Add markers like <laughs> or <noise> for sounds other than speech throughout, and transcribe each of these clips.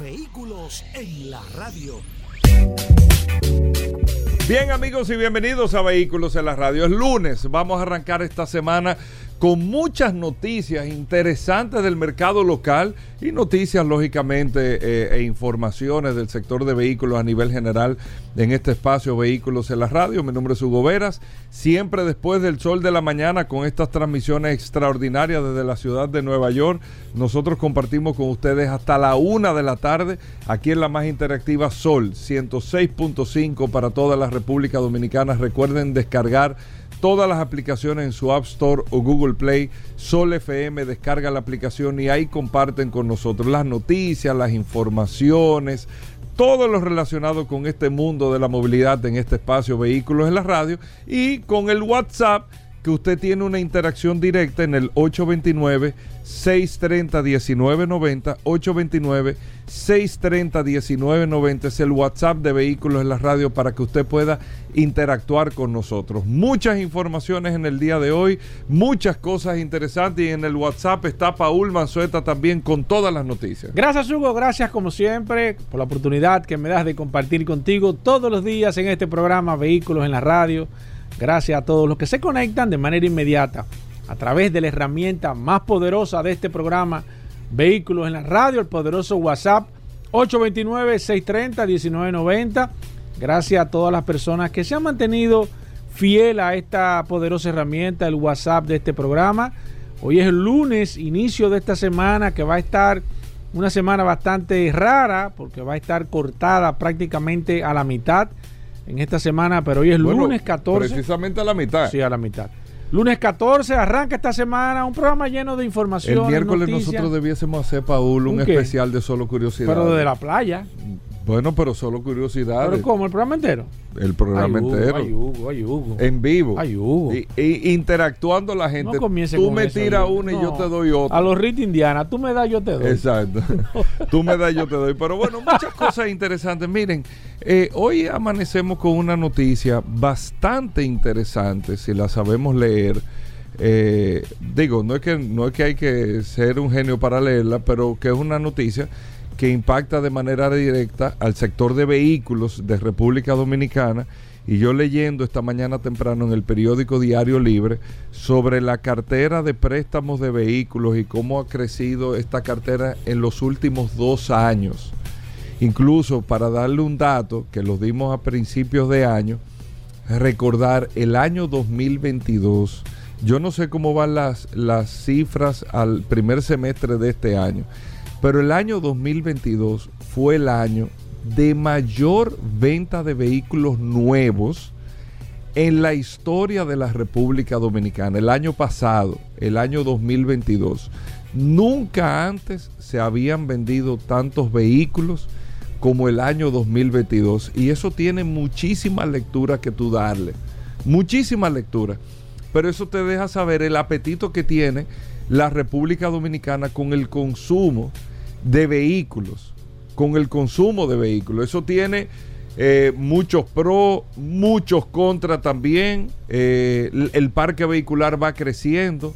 Vehículos en la radio. Bien amigos y bienvenidos a Vehículos en la Radio. Es lunes, vamos a arrancar esta semana con muchas noticias interesantes del mercado local y noticias lógicamente eh, e informaciones del sector de vehículos a nivel general en este espacio Vehículos en la Radio. Mi nombre es Hugo Veras, siempre después del sol de la mañana con estas transmisiones extraordinarias desde la ciudad de Nueva York. Nosotros compartimos con ustedes hasta la una de la tarde aquí en la más interactiva Sol 106.5 para toda la República Dominicana. Recuerden descargar todas las aplicaciones en su App Store o Google Play. Sol FM descarga la aplicación y ahí comparten con nosotros las noticias, las informaciones, todo lo relacionado con este mundo de la movilidad en este espacio Vehículos en la Radio y con el WhatsApp que usted tiene una interacción directa en el 829 630-1990, 829-630-1990 es el WhatsApp de Vehículos en la Radio para que usted pueda interactuar con nosotros. Muchas informaciones en el día de hoy, muchas cosas interesantes y en el WhatsApp está Paul Manzueta también con todas las noticias. Gracias Hugo, gracias como siempre por la oportunidad que me das de compartir contigo todos los días en este programa Vehículos en la Radio. Gracias a todos los que se conectan de manera inmediata a través de la herramienta más poderosa de este programa, Vehículos en la Radio, el poderoso WhatsApp 829-630-1990. Gracias a todas las personas que se han mantenido fiel a esta poderosa herramienta, el WhatsApp de este programa. Hoy es el lunes, inicio de esta semana que va a estar una semana bastante rara porque va a estar cortada prácticamente a la mitad en esta semana, pero hoy es lunes 14. Precisamente a la mitad. Sí, a la mitad. Lunes 14, arranca esta semana un programa lleno de información. El miércoles nosotros debiésemos hacer, Paul, un, especial de solo curiosidad. Pero de la playa. Bueno, pero solo curiosidades. ¿Pero cómo? ¿El programa entero? El programa entero. Ay, Hugo, ay, Hugo. En vivo. Ay, Hugo. Y, interactuando la gente. No tú me tiras una y yo te doy otra. A los Rit Indiana, tú me das, yo te doy. Exacto. <laughs> tú me das, yo te doy. Pero bueno, muchas cosas interesantes. Miren, eh, hoy amanecemos con una noticia bastante interesante, si la sabemos leer. Eh, digo, no es, que, no es que hay que ser un genio para leerla, pero que es una noticia que impacta de manera directa al sector de vehículos de República Dominicana. Y yo leyendo esta mañana temprano en el periódico Diario Libre sobre la cartera de préstamos de vehículos y cómo ha crecido esta cartera en los últimos dos años. Incluso para darle un dato que lo dimos a principios de año, recordar el año 2022. Yo no sé cómo van las, las cifras al primer semestre de este año pero el año 2022 fue el año de mayor venta de vehículos nuevos en la historia de la República Dominicana. El año pasado, el año 2022, nunca antes se habían vendido tantos vehículos como el año 2022. Y eso tiene muchísima lectura que tú darle. Muchísima lectura. Pero eso te deja saber el apetito que tiene la República Dominicana con el consumo de vehículos, con el consumo de vehículos. Eso tiene eh, muchos pros, muchos contras también. Eh, el, parque vehicular va creciendo,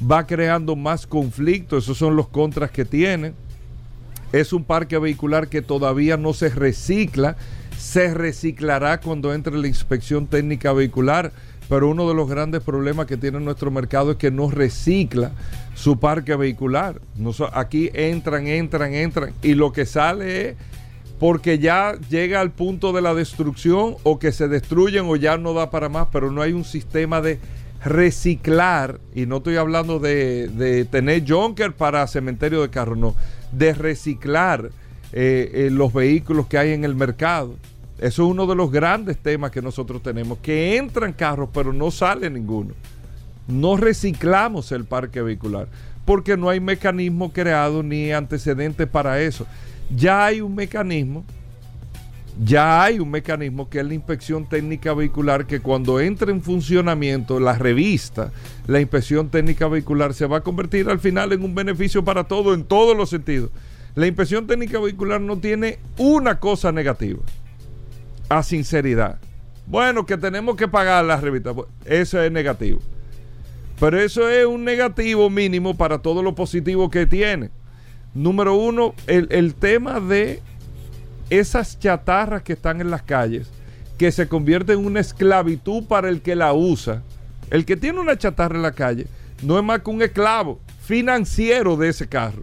va creando más conflictos, esos son los contras que tiene. Es un parque vehicular que todavía no se recicla, se reciclará cuando entre la inspección técnica vehicular, pero uno de los grandes problemas que tiene nuestro mercado es que no recicla su parque vehicular. aquí entran, entran, entran y lo que sale es porque ya llega al punto de la destrucción o que se destruyen o ya no da para más, pero no hay un sistema de reciclar, y no estoy hablando de, tener junker para cementerio de carro, no, de reciclar eh, eh, los vehículos que hay en el mercado. Eso es uno de los grandes temas que nosotros tenemos, que entran carros pero no sale ninguno no reciclamos el parque vehicular. porque no hay mecanismo creado ni antecedentes para eso. Ya hay un mecanismo, ya hay un mecanismo que es la inspección técnica vehicular que cuando entre en funcionamiento la revista, la inspección técnica vehicular se va a convertir al final en un beneficio para todo en todos los sentidos. La inspección técnica vehicular no tiene una cosa negativa, a sinceridad. Bueno, que tenemos que pagar la revista, eso es negativo. Pero eso es un negativo mínimo para todo lo positivo que tiene. Número uno, el, el tema de esas chatarras que están en las calles, que se convierte en una esclavitud para el que la usa. El que tiene una chatarra en la calle no es más que un esclavo financiero de ese carro.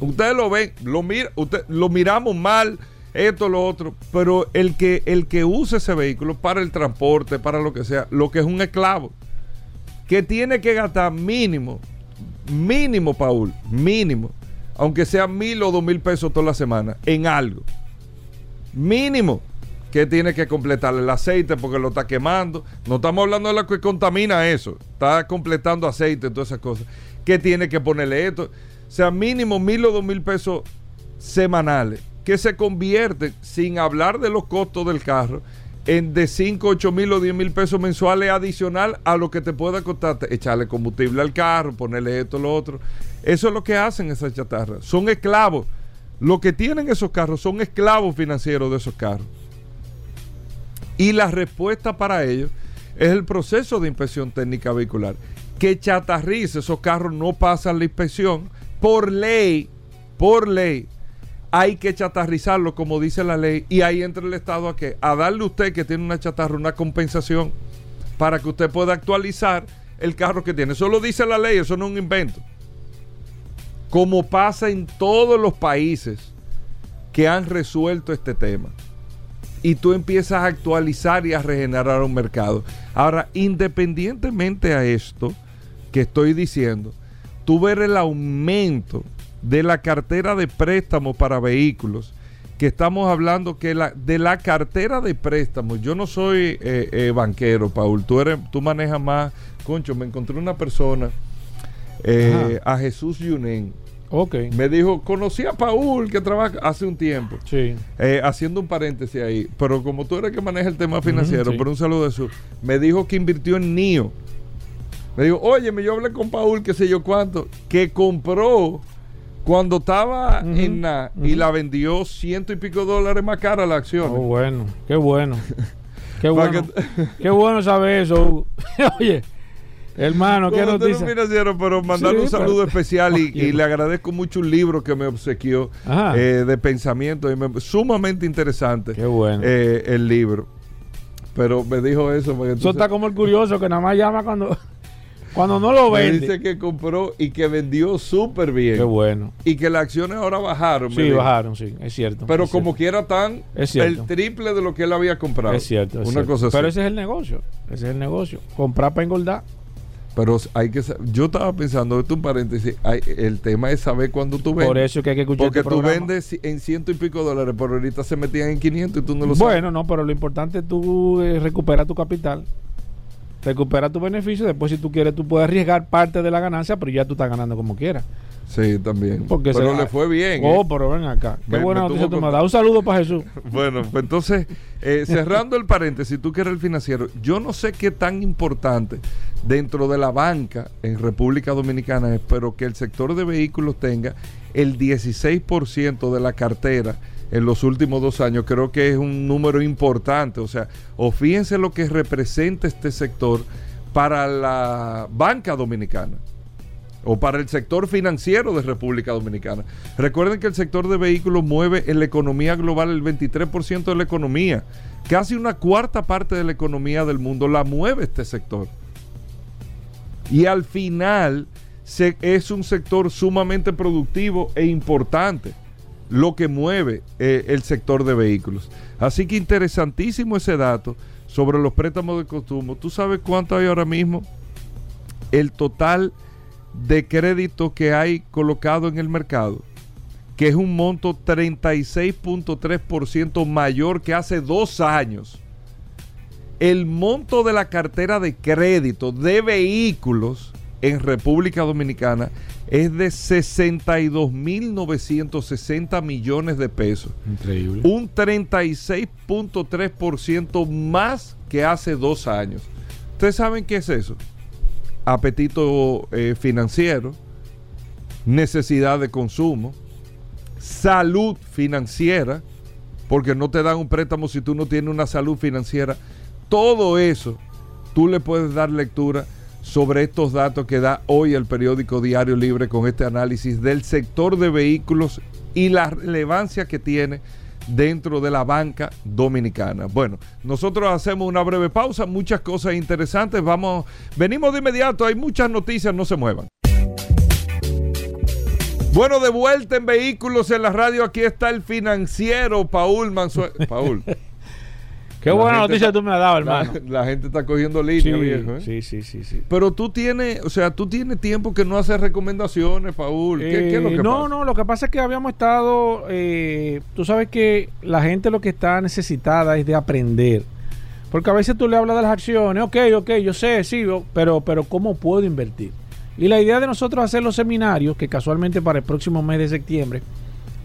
Ustedes lo ven, lo, mira, usted, lo miramos mal, esto, lo otro, pero el que, el que usa ese vehículo para el transporte, para lo que sea, lo que es un esclavo, que tiene que gastar mínimo, mínimo, Paul, mínimo, aunque sea mil o dos mil pesos toda la semana, en algo. Mínimo que tiene que completar el aceite porque lo está quemando. No estamos hablando de lo que contamina eso. Está completando aceite, todas esas cosas. Que tiene que ponerle esto. O sea, mínimo mil o dos mil pesos semanales. Que se convierte, sin hablar de los costos del carro, en de 5, 8 mil o 10 mil pesos mensuales adicional a lo que te pueda costar echarle combustible al carro, ponerle esto, lo otro. Eso es lo que hacen esas chatarras. Son esclavos. Lo que tienen esos carros son esclavos financieros de esos carros. Y la respuesta para ellos es el proceso de inspección técnica vehicular. Que chatarrice, esos carros no pasan la inspección. Por ley, por ley, hay que chatarrizarlo como dice la ley. Y ahí entra el Estado a qué? A darle a usted que tiene una chatarra una compensación para que usted pueda actualizar el carro que tiene. Eso lo dice la ley, eso no es un invento. Como pasa en todos los países que han resuelto este tema y tú empiezas a actualizar y a regenerar un mercado. Ahora, independientemente a esto que estoy diciendo, tú ver el aumento de la cartera de préstamos para vehículos, que estamos hablando que la, de la cartera de préstamos, yo no soy eh, eh, banquero, Paul, tú, eres, tú manejas más, concho, me encontré una persona, eh, a Jesús Yunen, me dijo, conocí a Paul que trabaja hace un tiempo. Sí. Eh, haciendo un paréntesis ahí. Pero como tú eres que maneja el tema financiero, por un saludo de su. Me dijo que invirtió en NIO. Me dijo, oye, yo hablé con Paul, qué sé yo cuánto, que compró cuando estaba en la y la vendió ciento y pico dólares más cara la acción. Oh, bueno, qué bueno. <laughs> Qué bueno. qué bueno saber eso. <laughs> oye. Hermano, qué noticia. financiero, pero mandarle un saludo especial <laughs> y, le agradezco mucho un libro que me obsequió eh, de pensamiento. Y sumamente interesante. Qué bueno. Eh, el libro. Pero me dijo eso. eso está como el curioso que nada más llama cuando. Cuando no lo vende. dice que compró y que vendió súper bien. Qué bueno. Y que las acciones ahora bajaron. Sí, bajaron, sí, es cierto. Pero como quiera tan el triple de lo que él había comprado. Es cierto. Una cosa Pero ese es el negocio. Ese es el negocio. Comprar para engordar. Pero hay que yo estaba pensando, esto un paréntesis, el tema es saber cuándo tú vendes. Por eso que hay que escuchar Porque este tú vendes en ciento y pico dólares, pero ahorita se metían en 500 y tú no lo sabes. Bueno, no, pero lo importante es tú eh, recuperar tu capital, recuperar tu beneficio, después si tú quieres tú puedes arriesgar parte de la ganancia, pero ya tú estás ganando como quieras. Sí, también. Porque pero le fue bien. Oh, ¿eh? pero ven acá. Qué buena noticia tú me das. Un saludo para Jesús. <laughs> bueno, pues entonces, eh, cerrando el paréntesis, tú que eres el financiero, yo no sé qué tan importante dentro de la banca en República Dominicana es, pero que el sector de vehículos tenga el 16% de la cartera en los últimos dos años, creo que es un número importante. O sea, o fíjense lo que representa este sector para la banca dominicana o para el sector financiero de República Dominicana. Recuerden que el sector de vehículos mueve en la economía global el 23% de la economía. Casi una cuarta parte de la economía del mundo la mueve este sector. Y al final es un sector sumamente productivo e importante lo que mueve eh, el sector de vehículos. Así que interesantísimo ese dato sobre los préstamos de consumo. ¿Tú sabes cuánto hay ahora mismo? El total de crédito que hay colocado en el mercado, que es un monto 36.3% mayor que hace dos años. El monto de la cartera de crédito de vehículos en República Dominicana es de 62.960 millones de pesos. Increíble. Un 36.3% más que hace dos años. ¿Ustedes saben qué es eso? Apetito eh, financiero, necesidad de consumo, salud financiera, porque no te dan un préstamo si tú no tienes una salud financiera. Todo eso tú le puedes dar lectura sobre estos datos que da hoy el periódico Diario Libre con este análisis del sector de vehículos y la relevancia que tiene dentro de la banca dominicana. Bueno, nosotros hacemos una breve pausa, muchas cosas interesantes, vamos, venimos de inmediato, hay muchas noticias, no se muevan. Bueno, de vuelta en vehículos en la radio, aquí está el financiero Paul Mansuel. Paul. <laughs> Qué La buena noticia está- tú me has dado, hermano. la gente está cogiendo línea, Sí, viejo. ¿eh? sí, sí, sí, sí. Pero tú tienes, o sea, tú tienes tiempo que no haces recomendaciones, Paul. ¿Qué, qué es lo Eh, que no, pasa? no, lo que pasa es que habíamos estado, eh, tú sabes que la gente lo que está necesitada es de aprender. Porque a veces tú le hablas de las acciones, ok, ok, yo sé, sí, pero, pero ¿cómo puedo invertir? Y la idea de nosotros hacer los seminarios, que casualmente para el próximo mes de septiembre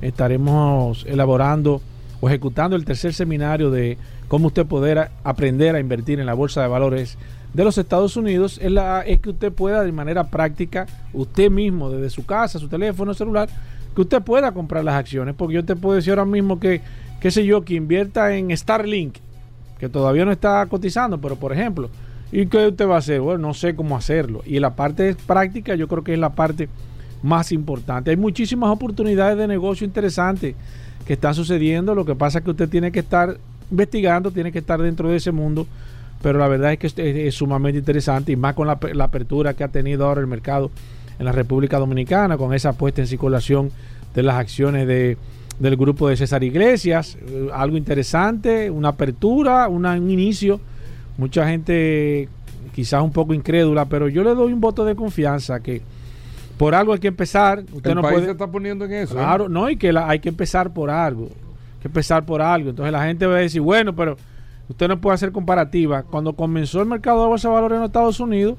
estaremos elaborando o ejecutando el tercer seminario de cómo usted poder aprender a invertir en la bolsa de valores de los Estados Unidos, es, la, es que usted pueda de manera práctica, usted mismo, desde su casa, su teléfono celular, que usted pueda comprar las acciones. Porque yo te puedo decir ahora mismo que, qué sé yo, que invierta en Starlink, que todavía no está cotizando, pero por ejemplo, ¿y qué usted va a hacer? Bueno, no sé cómo hacerlo. Y la parte práctica yo creo que es la parte más importante. Hay muchísimas oportunidades de negocio interesantes que están sucediendo. Lo que pasa es que usted tiene que estar investigando, tiene que estar dentro de ese mundo. Pero la verdad es que es, es sumamente interesante y más con la, la apertura que ha tenido ahora el mercado en la República Dominicana, con esa puesta en circulación de las acciones de, del grupo de César Iglesias. Eh, algo interesante, una apertura, un inicio. Mucha gente quizás un poco incrédula, pero yo le doy un voto de confianza que por algo hay que empezar. Usted el no país puede, se está poniendo en eso. ¿eh? Claro, no, y que la- hay que empezar por algo. Hay que empezar por algo. Entonces la gente va a decir, bueno, pero usted no puede hacer comparativa. Cuando comenzó el mercado de bolsa de valores en los Estados Unidos,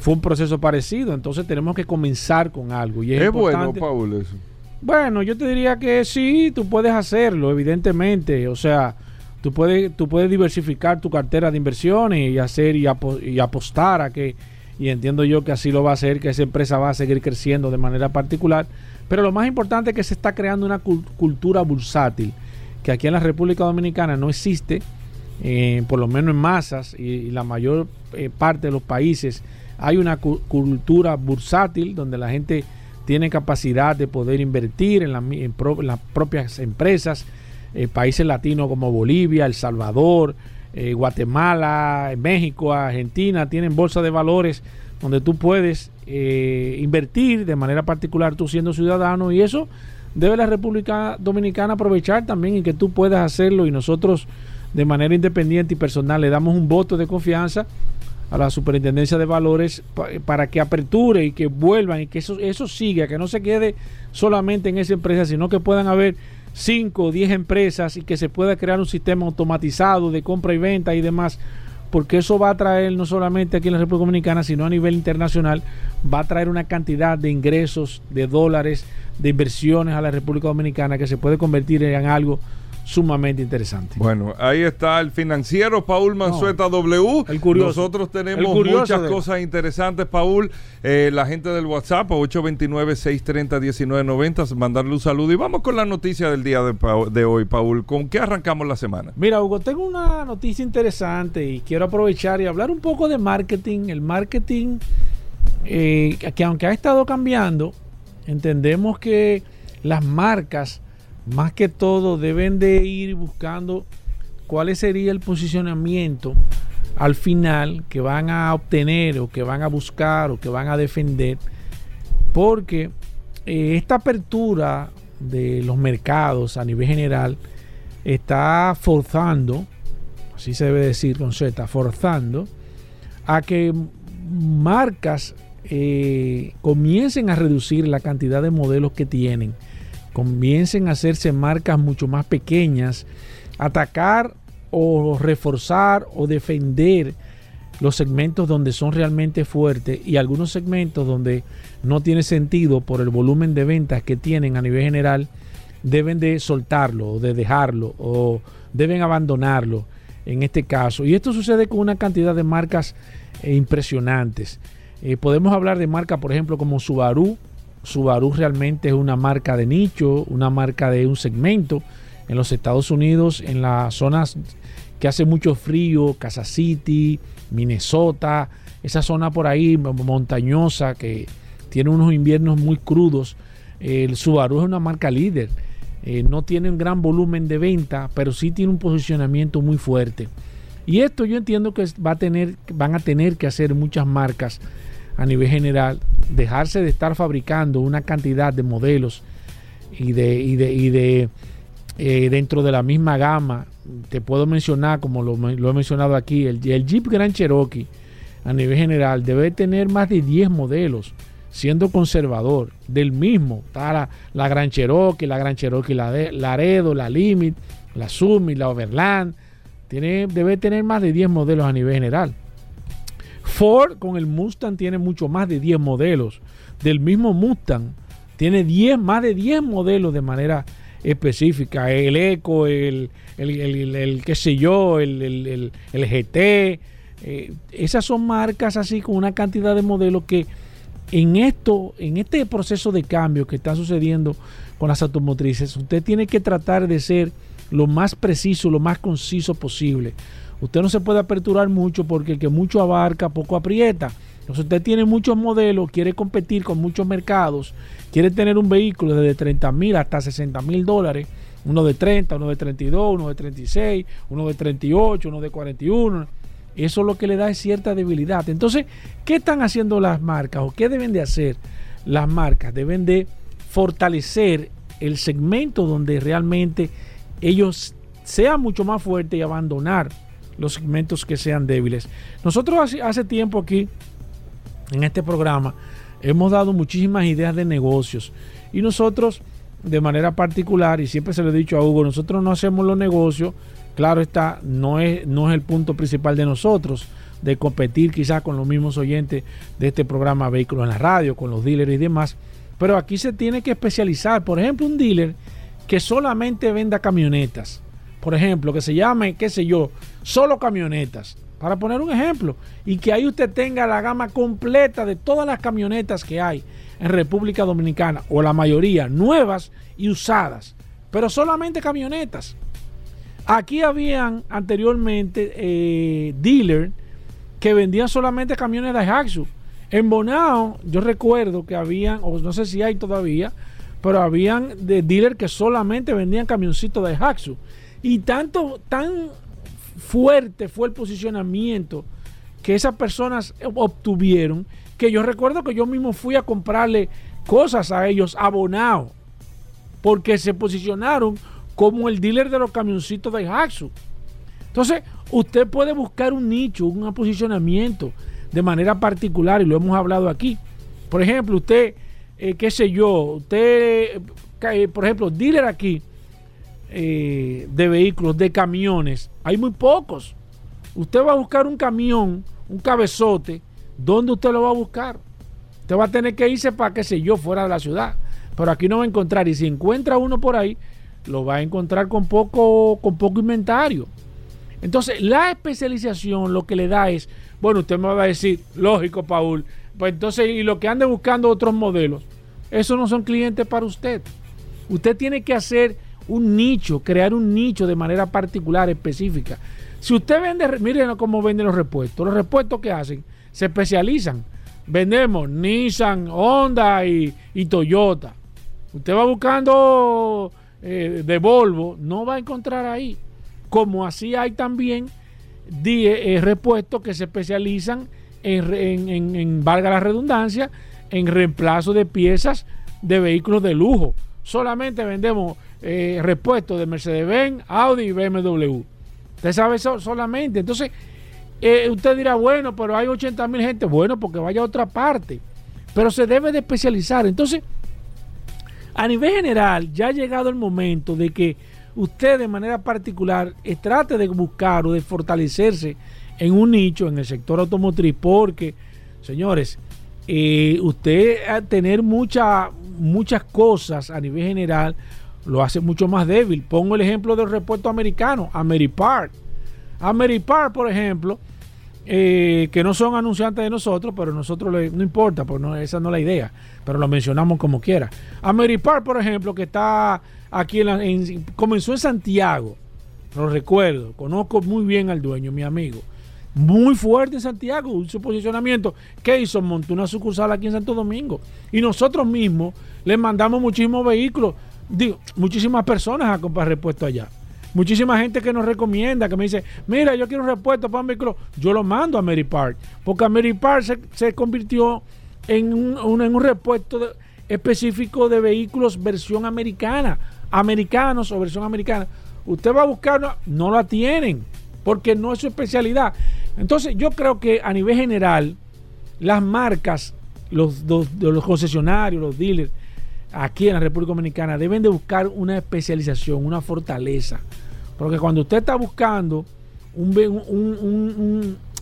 fue un proceso parecido. Entonces tenemos que comenzar con algo. Y es, Es bueno, Paul, eso. bueno, yo te diría que sí, tú puedes hacerlo, evidentemente. O sea, tú puedes, tú puedes diversificar tu cartera de inversiones y hacer y, apo- y apostar a que, y entiendo yo que así lo va a hacer, que esa empresa va a seguir creciendo de manera particular. Pero lo más importante es que se está creando una cul- cultura bursátil, que aquí en la República Dominicana no existe, eh, por lo menos en masas, y, la mayor eh, parte de los países hay una cu- cultura bursátil donde la gente tiene capacidad de poder invertir en las propias empresas. Eh, países latinos como Bolivia, El Salvador, eh, Guatemala, México, Argentina tienen bolsa de valores donde tú puedes eh, invertir de manera particular tú siendo ciudadano y eso debe la República Dominicana aprovechar también y que tú puedas hacerlo y nosotros de manera independiente y personal le damos un voto de confianza a la Superintendencia de Valores pa- para que aperture y que vuelvan y que eso, eso siga, que no se quede solamente en esa empresa, sino que puedan haber 5 o 10 empresas y que se pueda crear un sistema automatizado de compra y venta y demás, porque eso va a traer no solamente aquí en la República Dominicana, sino a nivel internacional, va a traer una cantidad de ingresos, de dólares, de inversiones a la República Dominicana que se puede convertir en algo sumamente interesante. Bueno, ahí está el financiero Paul Manzueta W. el curioso. Nosotros tenemos curioso muchas de- cosas interesantes, Paul. Eh, la gente del WhatsApp, 829-630-1990, mandarle un saludo. Y vamos con la noticia del día de hoy, Paul. ¿Con qué arrancamos la semana? Mira, Hugo, tengo una noticia interesante y quiero aprovechar y hablar un poco de marketing. El marketing, eh, que aunque ha estado cambiando, entendemos que las marcas, más que todo, deben de ir buscando cuál sería el posicionamiento al final que van a obtener o que van a buscar o que van a defender. Porque eh, esta apertura de los mercados a nivel general está forzando, así se debe decir con Z, forzando a que marcas eh, comiencen a reducir la cantidad de modelos que tienen, comiencen a hacerse marcas mucho más pequeñas, atacar o reforzar o defender los segmentos donde son realmente fuertes y algunos segmentos donde no tiene sentido por el volumen de ventas que tienen a nivel general, deben de soltarlo o de dejarlo o deben abandonarlo en este caso. Y esto sucede con una cantidad de marcas eh, impresionantes. Eh, podemos hablar de marcas, por ejemplo, como Subaru. Subaru realmente es una marca de nicho, una marca de un segmento. En los Estados Unidos, en las zonas que hace mucho frío, Casa City, Minnesota, esa zona por ahí montañosa que tiene unos inviernos muy crudos. El Subaru es una marca líder. Eh, no tiene un gran volumen de venta, pero sí tiene un posicionamiento muy fuerte. Y esto yo entiendo que va a tener, van a tener que hacer muchas marcas a nivel general, dejarse de estar fabricando una cantidad de modelos y de, y de, eh, dentro de la misma gama. Te puedo mencionar, como lo, he mencionado aquí, el, Jeep Grand Cherokee a nivel general debe tener más de 10 modelos siendo conservador del mismo. Está la, Gran Cherokee, la Gran Cherokee la Laredo, la Limit, la Summit, la Overland. Tiene, debe tener más de 10 modelos a nivel general. Ford con el Mustang tiene mucho más de 10 modelos. Del mismo Mustang tiene 10, más de 10 modelos de manera específica. El Eco, el, el, qué sé yo, el, GT. Eh, esas son marcas así con una cantidad de modelos que en esto, en este proceso de cambio que está sucediendo con las automotrices, usted tiene que tratar de ser lo más preciso, lo más conciso posible. Usted no se puede aperturar mucho porque el que mucho abarca, poco aprieta. Entonces usted tiene muchos modelos, quiere competir con muchos mercados, quiere tener un vehículo desde 30 mil hasta 60 mil dólares, uno de 30, uno de 32, uno de 36, uno de 38, uno de 41 eso lo que le da es cierta debilidad. Entonces, ¿qué están haciendo las marcas o qué deben de hacer las marcas? Deben de fortalecer el segmento donde realmente ellos sean mucho más fuertes y abandonar los segmentos que sean débiles. Nosotros hace, tiempo aquí, en este programa, hemos dado muchísimas ideas de negocios y nosotros, de manera particular, y siempre se lo he dicho a Hugo, nosotros no hacemos los negocios Claro está, no es, no es el punto principal de nosotros, de competir quizás con los mismos oyentes de este programa Vehículos en la Radio, con los dealers y demás, pero aquí se tiene que especializar. Por ejemplo, un dealer que solamente venda camionetas, por ejemplo, que se llame, qué sé yo, solo camionetas, para poner un ejemplo, y que ahí usted tenga la gama completa de todas las camionetas que hay en República Dominicana, o la mayoría, nuevas y usadas, pero solamente camionetas. Aquí habían anteriormente eh, dealers que vendían solamente camiones de Daihatsu. En Bonao, yo recuerdo que habían, o no sé si hay todavía, pero habían de dealers que solamente vendían camioncitos de Daihatsu. Y tanto, tan fuerte fue el posicionamiento que esas personas obtuvieron, que yo recuerdo que yo mismo fui a comprarle cosas a ellos abonado, porque se posicionaron como el dealer de los camioncitos de Haxu. Entonces, usted puede buscar un nicho, un posicionamiento de manera particular y lo hemos hablado aquí. Por ejemplo, usted, eh, qué sé yo, usted, eh, por ejemplo, dealer aquí eh, de vehículos, de camiones, hay muy pocos. Usted va a buscar un camión, un cabezote, ¿dónde usted lo va a buscar? Usted va a tener que irse para, qué sé yo, fuera de la ciudad. Pero aquí no va a encontrar. Y si encuentra uno por ahí, lo va a encontrar con poco, con poco inventario. Entonces, la especialización lo que le da es, bueno, usted me va a decir, lógico, Paul, pues entonces, y lo que ande buscando otros modelos, esos no son clientes para usted. Usted tiene que hacer un nicho, crear un nicho de manera particular, específica. Si usted vende, miren cómo venden los repuestos. Los repuestos que hacen se especializan. Vendemos Nissan, Honda y, Toyota. Usted va buscando eh, de Volvo, no va a encontrar ahí. Como así hay también eh, repuestos que se especializan en, valga la redundancia, en reemplazo de piezas de vehículos de lujo. Solamente vendemos eh, repuestos de Mercedes-Benz, Audi y BMW. Usted sabe eso solamente. Entonces, usted dirá, bueno, pero hay 80 mil gente. Bueno, porque vaya a otra parte. Pero se debe de especializar. Entonces, a nivel general, ya ha llegado el momento de que usted de manera particular trate de buscar o de fortalecerse en un nicho en el sector automotriz porque, señores, eh, usted a tener mucha, muchas cosas a nivel general lo hace mucho más débil. Pongo el ejemplo del repuesto americano, Ameripart. Ameripart, por ejemplo, eh, que no son anunciantes de nosotros, pero nosotros no importa, pues no, esa no es la idea, pero lo mencionamos como quiera. Ameripart, por ejemplo, que está aquí en, comenzó en Santiago, lo recuerdo, conozco muy bien al dueño, mi amigo. Muy fuerte en Santiago, su posicionamiento. ¿Qué hizo? Montó una sucursal aquí en Santo Domingo. Y nosotros mismos le mandamos muchísimos vehículos, digo, muchísimas personas a comprar repuesto allá. Muchísima gente que nos recomienda, que me dice, mira, yo quiero un repuesto para un vehículo. Yo lo mando a Mary Park, porque Mary Park se, se convirtió en un, en un repuesto específico de vehículos versión americana, americanos o versión americana. Usted va a buscar, no la tienen, porque no es su especialidad. Entonces, yo creo que a nivel general, las marcas, los, los concesionarios, los dealers, aquí en la República Dominicana deben de buscar una especialización, una fortaleza. Porque cuando usted está buscando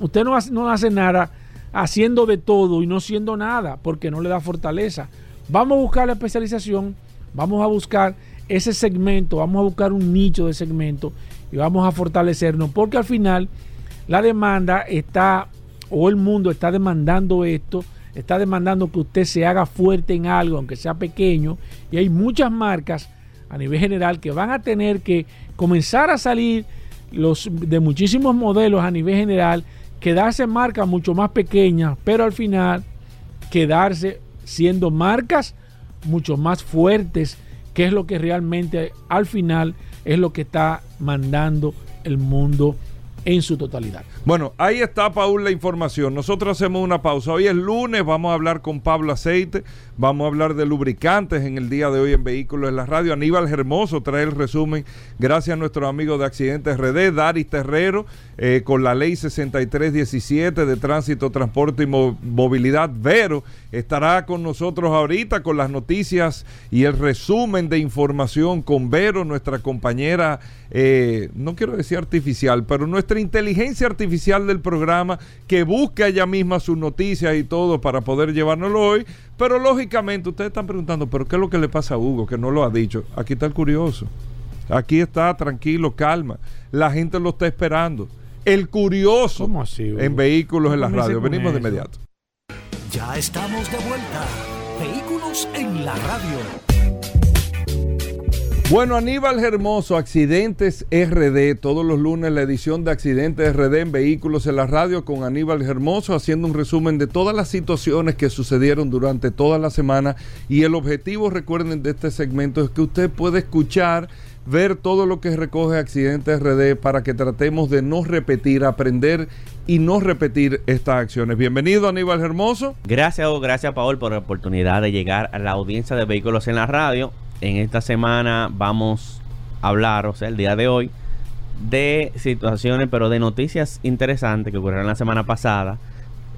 usted no hace, no hace nada haciendo de todo y no siendo nada, porque no le da fortaleza. Vamos a buscar la especialización, vamos a buscar ese segmento, vamos a buscar un nicho de segmento y vamos a fortalecernos, porque al final la demanda está, o el mundo está demandando esto está demandando que usted se haga fuerte en algo, aunque sea pequeño, y hay muchas marcas a nivel general que van a tener que comenzar a salir los de muchísimos modelos a nivel general, quedarse marcas mucho más pequeñas, pero al final quedarse siendo marcas mucho más fuertes, que es lo que realmente al final es lo que está mandando el mundo en su totalidad. Bueno, ahí está, Paul, la información. Nosotros hacemos una pausa. Hoy es lunes, vamos a hablar con Pablo Aceite, vamos a hablar de lubricantes en el día de hoy en Vehículos en la Radio. Aníbal Hermoso trae el resumen, gracias a nuestro amigo de Accidentes RD, Daris Terrero, eh, con la ley 6317 de Tránsito, Transporte y Movilidad. Vero estará con nosotros ahorita con las noticias y el resumen de información con Vero, nuestra compañera, eh, no quiero decir artificial, pero nuestra inteligencia artificial del programa que busca ella misma sus noticias y todo para poder llevárnoslo hoy. Pero lógicamente ustedes están preguntando, ¿pero qué es lo que le pasa a Hugo? Que no lo ha dicho. Aquí está el curioso. Aquí está, tranquilo, calma. La gente lo está esperando. El curioso en vehículos en la radio. Venimos de inmediato. Ya estamos de vuelta. Vehículos en la radio. Bueno, Aníbal Hermoso, Accidentes RD, todos los lunes la edición de Accidentes RD en Vehículos en la Radio con Aníbal Hermoso, haciendo un resumen de todas las situaciones que sucedieron durante toda la semana. Y el objetivo, recuerden, de este segmento es que usted puede escuchar, ver todo lo que recoge Accidentes RD para que tratemos de no repetir, aprender y no repetir estas acciones. Bienvenido Aníbal Hermoso. Gracias, gracias Paul por la oportunidad de llegar a la audiencia de Vehículos en la Radio en esta semana vamos a hablar, o sea, el día de hoy, de situaciones, pero de noticias interesantes que ocurrieron la semana pasada.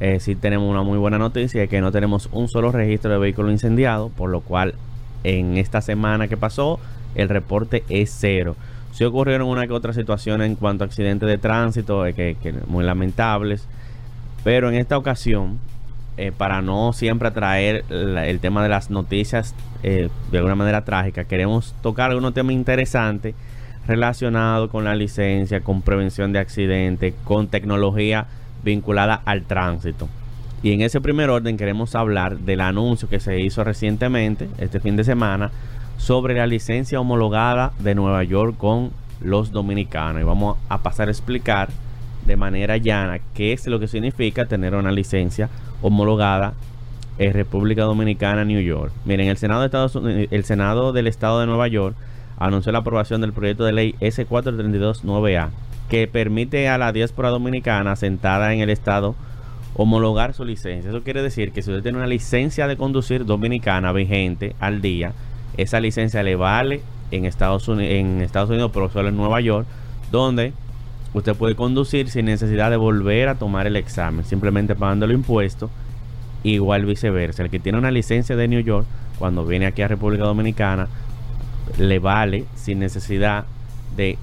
Eh, sí tenemos una muy buena noticia, que no tenemos un solo registro de vehículo incendiado, por lo cual en esta semana que pasó el reporte es cero. Sí ocurrieron una que otra situación en cuanto a accidentes de tránsito, eh, que, que muy lamentables, pero en esta ocasión eh, para no siempre traer el tema de las noticias eh, de alguna manera trágica, queremos tocar algunos temas interesantes relacionados con la licencia, con prevención de accidentes, con tecnología vinculada al tránsito. Y en ese primer orden queremos hablar del anuncio que se hizo recientemente, este fin de semana, sobre la licencia homologada de Nueva York con los dominicanos. Y vamos a pasar a explicar de manera llana qué es lo que significa tener una licencia en República Dominicana, New York. Miren, el Senado, de Estados Unidos, el Senado del Estado de Nueva York anunció la aprobación del proyecto de ley S432-9A, que permite a la diáspora dominicana sentada en el Estado homologar su licencia. Eso quiere decir que si usted tiene una licencia de conducir dominicana vigente al día, esa licencia le vale en Estados Unidos, en Estados Unidos pero solo en Nueva York, donde Usted puede conducir sin necesidad de volver a tomar el examen, simplemente pagando el impuesto. Igual viceversa. El que tiene una licencia de New York, cuando viene aquí a República Dominicana, le vale sin necesidad de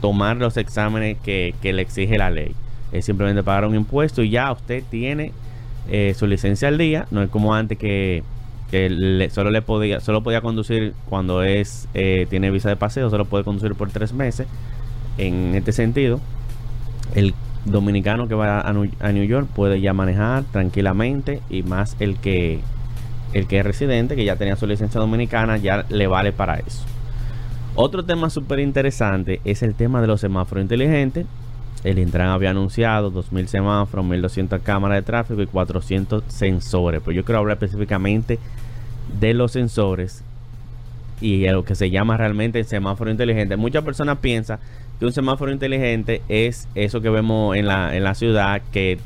tomar los exámenes que, le exige la ley. Es simplemente pagar un impuesto y ya usted tiene eh, su licencia al día. No es como antes que, solo le podía solo podía conducir cuando es eh, tiene visa de paseo, solo puede conducir por tres meses. En este sentido, el dominicano que va a, New York puede ya manejar tranquilamente y más el que el que es residente, que ya tenía su licencia dominicana, ya le vale para eso. Otro tema súper interesante es el tema de los semáforos inteligentes. El Intran había anunciado 2.000 semáforos, 1.200 cámaras de tráfico y 400 sensores. Pero yo quiero hablar específicamente de los sensores y lo que se llama realmente el semáforo inteligente. Muchas personas piensan que un semáforo inteligente es eso que vemos en la, en la ciudad que,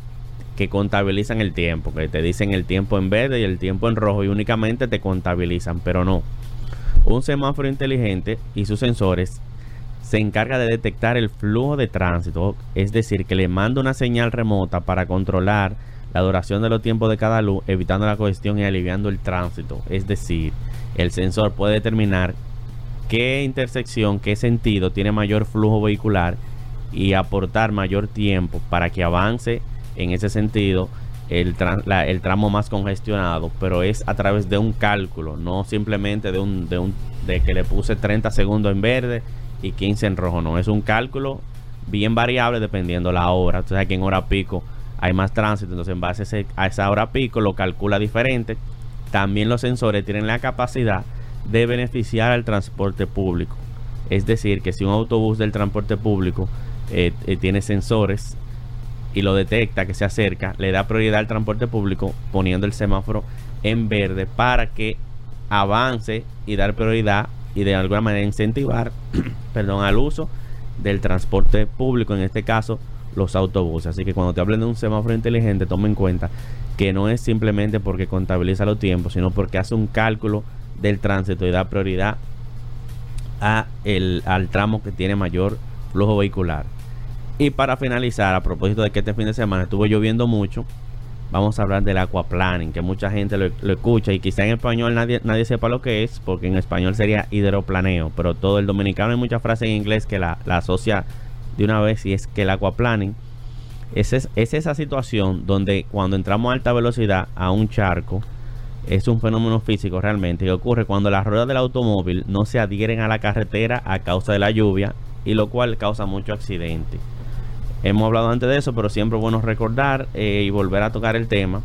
que contabilizan el tiempo, que te dicen el tiempo en verde y el tiempo en rojo y únicamente te contabilizan, pero no. Un semáforo inteligente y sus sensores se encarga de detectar el flujo de tránsito, es decir, que le manda una señal remota para controlar la duración de los tiempos de cada luz, evitando la congestión y aliviando el tránsito. Es decir, el sensor puede determinar qué intersección, qué sentido tiene mayor flujo vehicular y aportar mayor tiempo para que avance en ese sentido el, tramo más congestionado, pero es a través de un cálculo, no simplemente de un, de un de que le puse 30 segundos en verde y 15 en rojo, no, es un cálculo bien variable dependiendo la hora. Entonces aquí en hora pico hay más tránsito, entonces en base a, a esa hora pico lo calcula diferente. También los sensores tienen la capacidad de beneficiar al transporte público. Es decir, que si un autobús del transporte público eh, eh, tiene sensores y lo detecta que se acerca, le da prioridad al transporte público poniendo el semáforo en verde para que avance y dar prioridad y de alguna manera incentivar <clears throat> perdón, al uso del transporte público, en este caso los autobuses. Así que cuando te hablen de un semáforo inteligente, toma en cuenta que no es simplemente porque contabiliza los tiempos, sino porque hace un cálculo del tránsito y da prioridad a el, al tramo que tiene mayor flujo vehicular. Y para finalizar, a propósito de que este fin de semana estuvo lloviendo mucho, vamos a hablar del aquaplaning, que mucha gente lo, escucha y quizá en español nadie, nadie sepa lo que es, porque en español sería hidroplaneo, pero todo el dominicano hay muchas frases en inglés que la, asocia de una vez y es que el aquaplaning es esa situación donde cuando entramos a alta velocidad a un charco, es un fenómeno físico realmente que ocurre cuando las ruedas del automóvil no se adhieren a la carretera a causa de la lluvia y lo cual causa mucho accidente. Hemos hablado antes de eso, pero siempre es bueno recordar eh, y volver a tocar el tema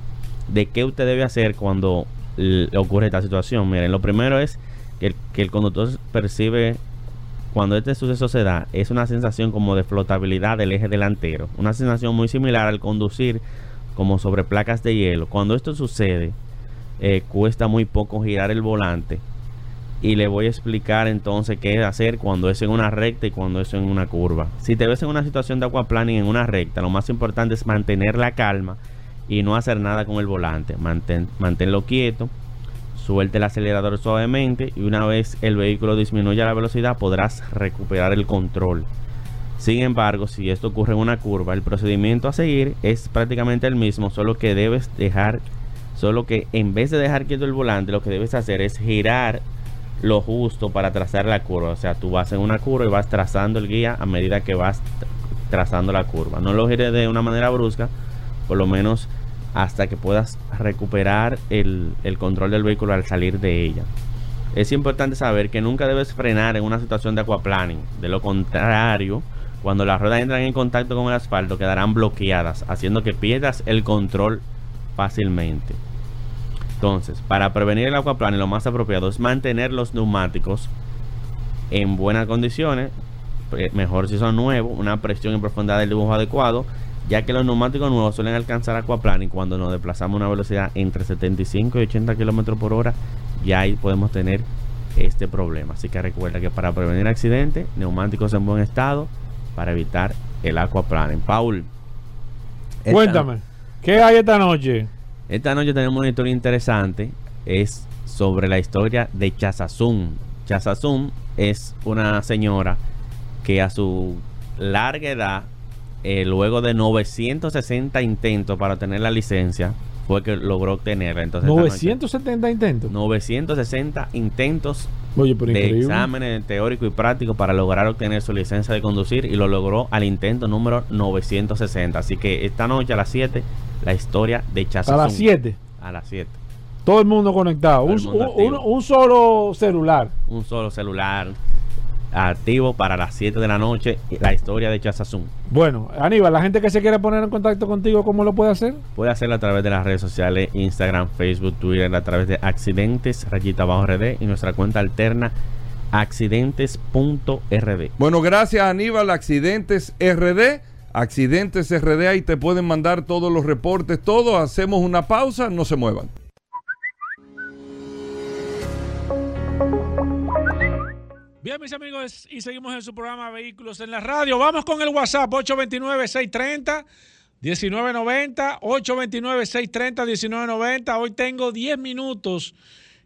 de qué usted debe hacer cuando ocurre esta situación. Miren, lo primero es que el, que el conductor percibe cuando este suceso se da, es una sensación como de flotabilidad del eje delantero, una sensación muy similar al conducir como sobre placas de hielo. Cuando esto sucede, eh, cuesta muy poco girar el volante. Y le voy a explicar entonces qué hacer cuando es en una recta y cuando es en una curva. Si te ves en una situación de aquaplaning en una recta, lo más importante es mantener la calma y no hacer nada con el volante. Mantén, manténlo quieto, suelte el acelerador suavemente y una vez el vehículo disminuya la velocidad podrás recuperar el control. Sin embargo, si esto ocurre en una curva, el procedimiento a seguir es prácticamente el mismo, solo que debes dejar Solo que en vez de dejar quieto el volante, lo que debes hacer es girar lo justo para trazar la curva. O sea, tú vas en una curva y vas trazando el guía a medida que vas trazando la curva. No lo gires de una manera brusca, por lo menos hasta que puedas recuperar el, control del vehículo al salir de ella. Es importante saber que nunca debes frenar en una situación de aquaplaning. De lo contrario, cuando las ruedas entran en contacto con el asfalto, quedarán bloqueadas, haciendo que pierdas el control fácilmente. Entonces, para prevenir el aquaplane, lo más apropiado es mantener los neumáticos en buenas condiciones, eh, mejor si son nuevos, una presión y profundidad del dibujo adecuado, ya que los neumáticos nuevos suelen alcanzar aquaplaning cuando nos desplazamos a una velocidad entre 75 y 80 km por hora, ya ahí podemos tener este problema. Así que recuerda que para prevenir accidentes, neumáticos en buen estado para evitar el aquaplaning. Paul, cuéntame, ¿qué hay esta noche? Esta noche tenemos una historia interesante. Es sobre la historia de Chazazun. Chazazun es una señora que a su larga edad, eh, luego de 960 intentos para tener la licencia, fue que logró obtenerla. Entonces, 970 intentos. 960 intentos Oye, pero de increíble. exámenes teóricos y prácticos para lograr obtener su licencia de conducir y lo logró al intento número 960. Así que esta noche a las 7, la historia de A Chazazún. las 7. A las 7. Todo el mundo conectado. Todo Un, el mundo un- activo. un- un solo celular. Un solo celular activo para las 7 de la noche. La historia de Chazazún. Bueno, Aníbal, la gente que se quiere poner en contacto contigo, ¿cómo lo puede hacer? Puede hacerlo a través de las redes sociales, Instagram, Facebook, Twitter, a través de accidentes, rayita bajo RD y nuestra cuenta alterna accidentes.rd. Bueno, gracias Aníbal, Accidentes RD. Accidentes RD, ahí te pueden mandar todos los reportes, todo. Hacemos una pausa, no se muevan. Bien, mis amigos, y seguimos en su programa Vehículos en la Radio. Vamos con el WhatsApp 829-630-1990. 829-630-1990. Hoy tengo 10 minutos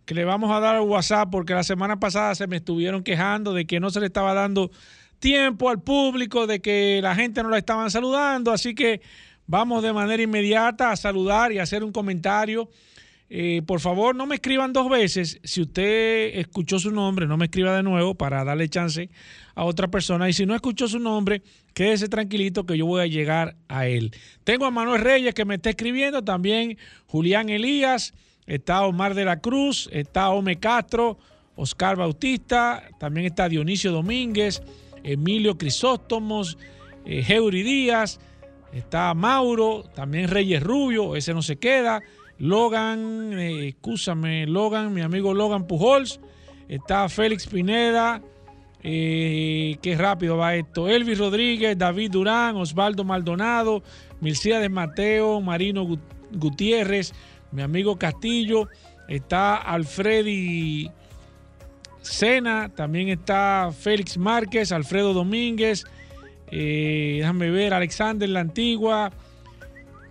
que le vamos a dar al WhatsApp porque la semana pasada se me estuvieron quejando de que no se le estaba dando tiempo al público, de que la gente no la estaban saludando. Así que vamos de manera inmediata a saludar y hacer un comentario. Eh, por favor, no me escriban dos veces. Si usted escuchó su nombre, no me escriba de nuevo para darle chance a otra persona. Y si no escuchó su nombre, quédese tranquilito que yo voy a llegar a él. Tengo a Manuel Reyes que me está escribiendo, también Julián Elías, está Omar de la Cruz, está Ome Castro, Oscar Bautista, también está Dionisio Domínguez, Emilio Crisóstomos, eh, Díaz, está Mauro, también Reyes Rubio, ese no se queda. Logan, eh, Logan, mi amigo Logan Pujols, está Félix Pineda, eh, qué rápido va esto, Elvis Rodríguez, David Durán, Osvaldo Maldonado, Milciades Mateo, Marino Gut- Gutiérrez, mi amigo Castillo, está Alfredi Sena, también está Félix Márquez, Alfredo Domínguez, eh, déjame ver, Alexander La Antigua,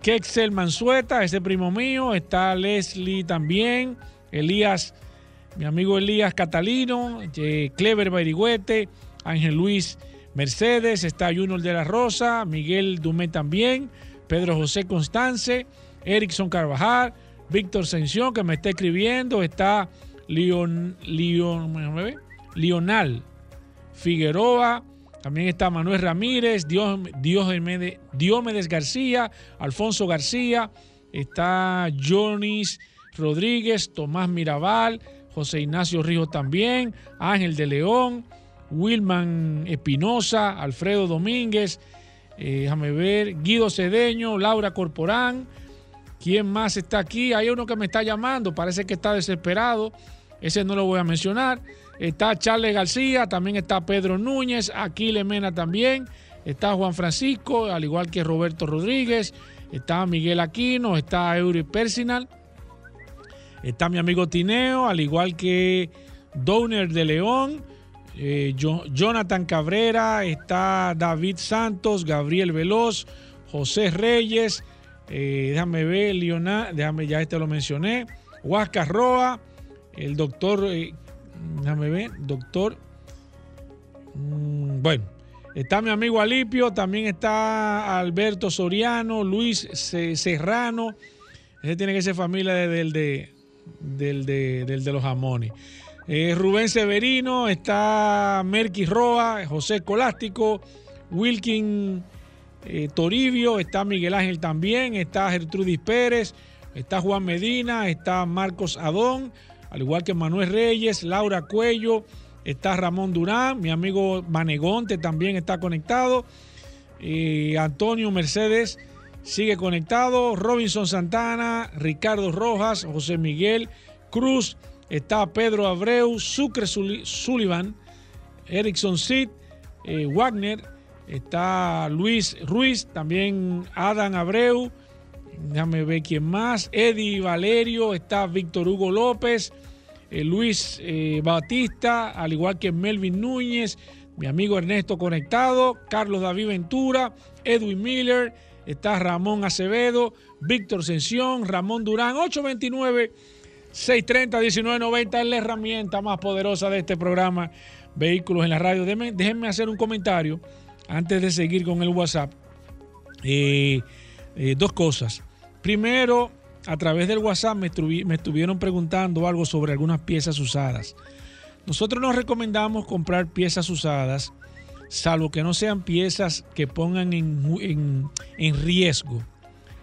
Kexel Mansueta, ese primo mío, está Leslie también, Elías, mi amigo Elías Catalino, eh, Clever Bairigüete, Ángel Luis Mercedes, está Junior de la Rosa, Miguel Dumé también, Pedro José Constance, Erickson Carvajal, Víctor Sención que me está escribiendo, está Leon, Leon, Lional Figueroa, también está Manuel Ramírez, Dios, Diomedes, Diomedes García, Alfonso García, está Jonis Rodríguez, Tomás Mirabal, José Ignacio Ríos también, Ángel de León, Wilman Espinosa, Alfredo Domínguez, eh, déjame ver, Guido Cedeño, Laura Corporán, ¿quién más está aquí? Hay uno que me está llamando, parece que está desesperado, ese no lo voy a mencionar. Está Charles García, también está Pedro Núñez, Aquiles Mena también, está Juan Francisco, al igual que Roberto Rodríguez, está Miguel Aquino, está Eury Persinal, está mi amigo Tineo, al igual que Downer de León, eh, Jo- Jonathan Cabrera, está David Santos, Gabriel Veloz, José Reyes, eh, déjame ver, Leonardo, déjame, ya este lo mencioné, Huasca Roa, el doctor, eh, déjame ver, doctor, mm, bueno, está mi amigo Alipio, también está Alberto Soriano, Luis Serrano, ese tiene que ser familia de- del de, del de, de los jamones. Eh, Rubén Severino, está Merky Roa, José Colástico, Wilkin eh, Toribio, está Miguel Ángel también, está Gertrudis Pérez, está Juan Medina, está Marcos Adón, al igual que Manuel Reyes, Laura Cuello, está Ramón Durán, mi amigo Manegonte también está conectado, eh, Antonio Mercedes sigue conectado, Robinson Santana, Ricardo Rojas, José Miguel Cruz, está Pedro Abreu, Sucre Sulli- Sullivan, Erickson Sid, eh, Wagner, está Luis Ruiz, también Adam Abreu, déjame ver quién más, Eddie Valerio, está Víctor Hugo López, eh, Luis eh, Batista, al igual que Melvin Núñez, mi amigo Ernesto Conectado, Carlos David Ventura, Edwin Miller, está Ramón Acevedo, Víctor Sención, Ramón Durán, 829 630-1990 es la herramienta más poderosa de este programa Vehículos en la Radio. Déjenme, déjenme hacer un comentario antes de seguir con el WhatsApp. Eh, dos cosas. Primero, a través del WhatsApp me, estuvi- me estuvieron preguntando algo sobre algunas piezas usadas. nosotros nos recomendamos comprar piezas usadas, salvo que no sean piezas que pongan en, en riesgo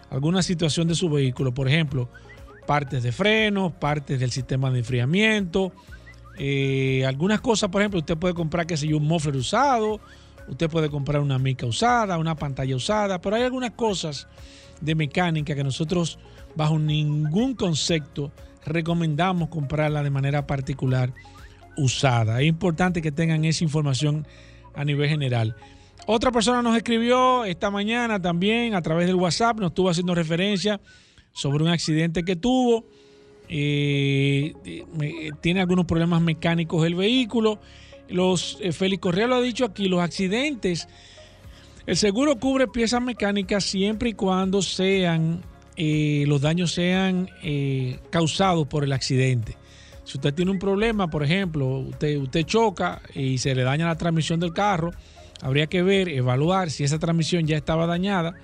alguna situación de su vehículo. Por ejemplo, partes de freno, partes del sistema de enfriamiento, eh, algunas cosas, por ejemplo, usted puede comprar, qué sé yo, un muffler usado, usted puede comprar una mica usada, una pantalla usada, pero hay algunas cosas de mecánica que nosotros, bajo ningún concepto, recomendamos comprarla de manera particular usada. Es importante que tengan esa información a nivel general. Otra persona nos escribió esta mañana también a través del WhatsApp, nos estuvo haciendo referencia sobre un accidente que tuvo. Eh, tiene algunos problemas mecánicos el vehículo. Los, eh, Félix Correa lo ha dicho aquí, los accidentes, el seguro cubre piezas mecánicas siempre y cuando sean, eh, los daños sean causados por el accidente. Si usted tiene un problema, por ejemplo, usted, usted choca y se le daña la transmisión del carro, habría que ver, evaluar si esa transmisión ya estaba dañada,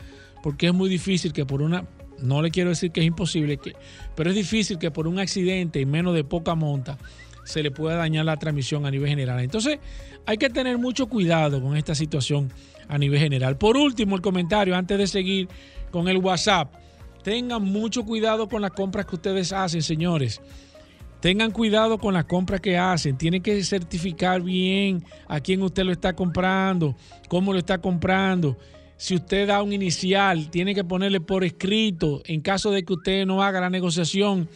porque es muy difícil que por una no le quiero decir que es imposible, que, pero es difícil que por un accidente y menos de poca monta se le pueda dañar la transmisión a nivel general. Entonces hay que tener mucho cuidado con esta situación a nivel general. Por último, el comentario antes de seguir con el WhatsApp. Tengan mucho cuidado con las compras que ustedes hacen, señores. Tengan cuidado con las compras que hacen. Tienen que certificar bien a quién usted lo está comprando, cómo lo está comprando si usted da un inicial, tiene que ponerle por escrito, en caso de que usted no haga la negociación,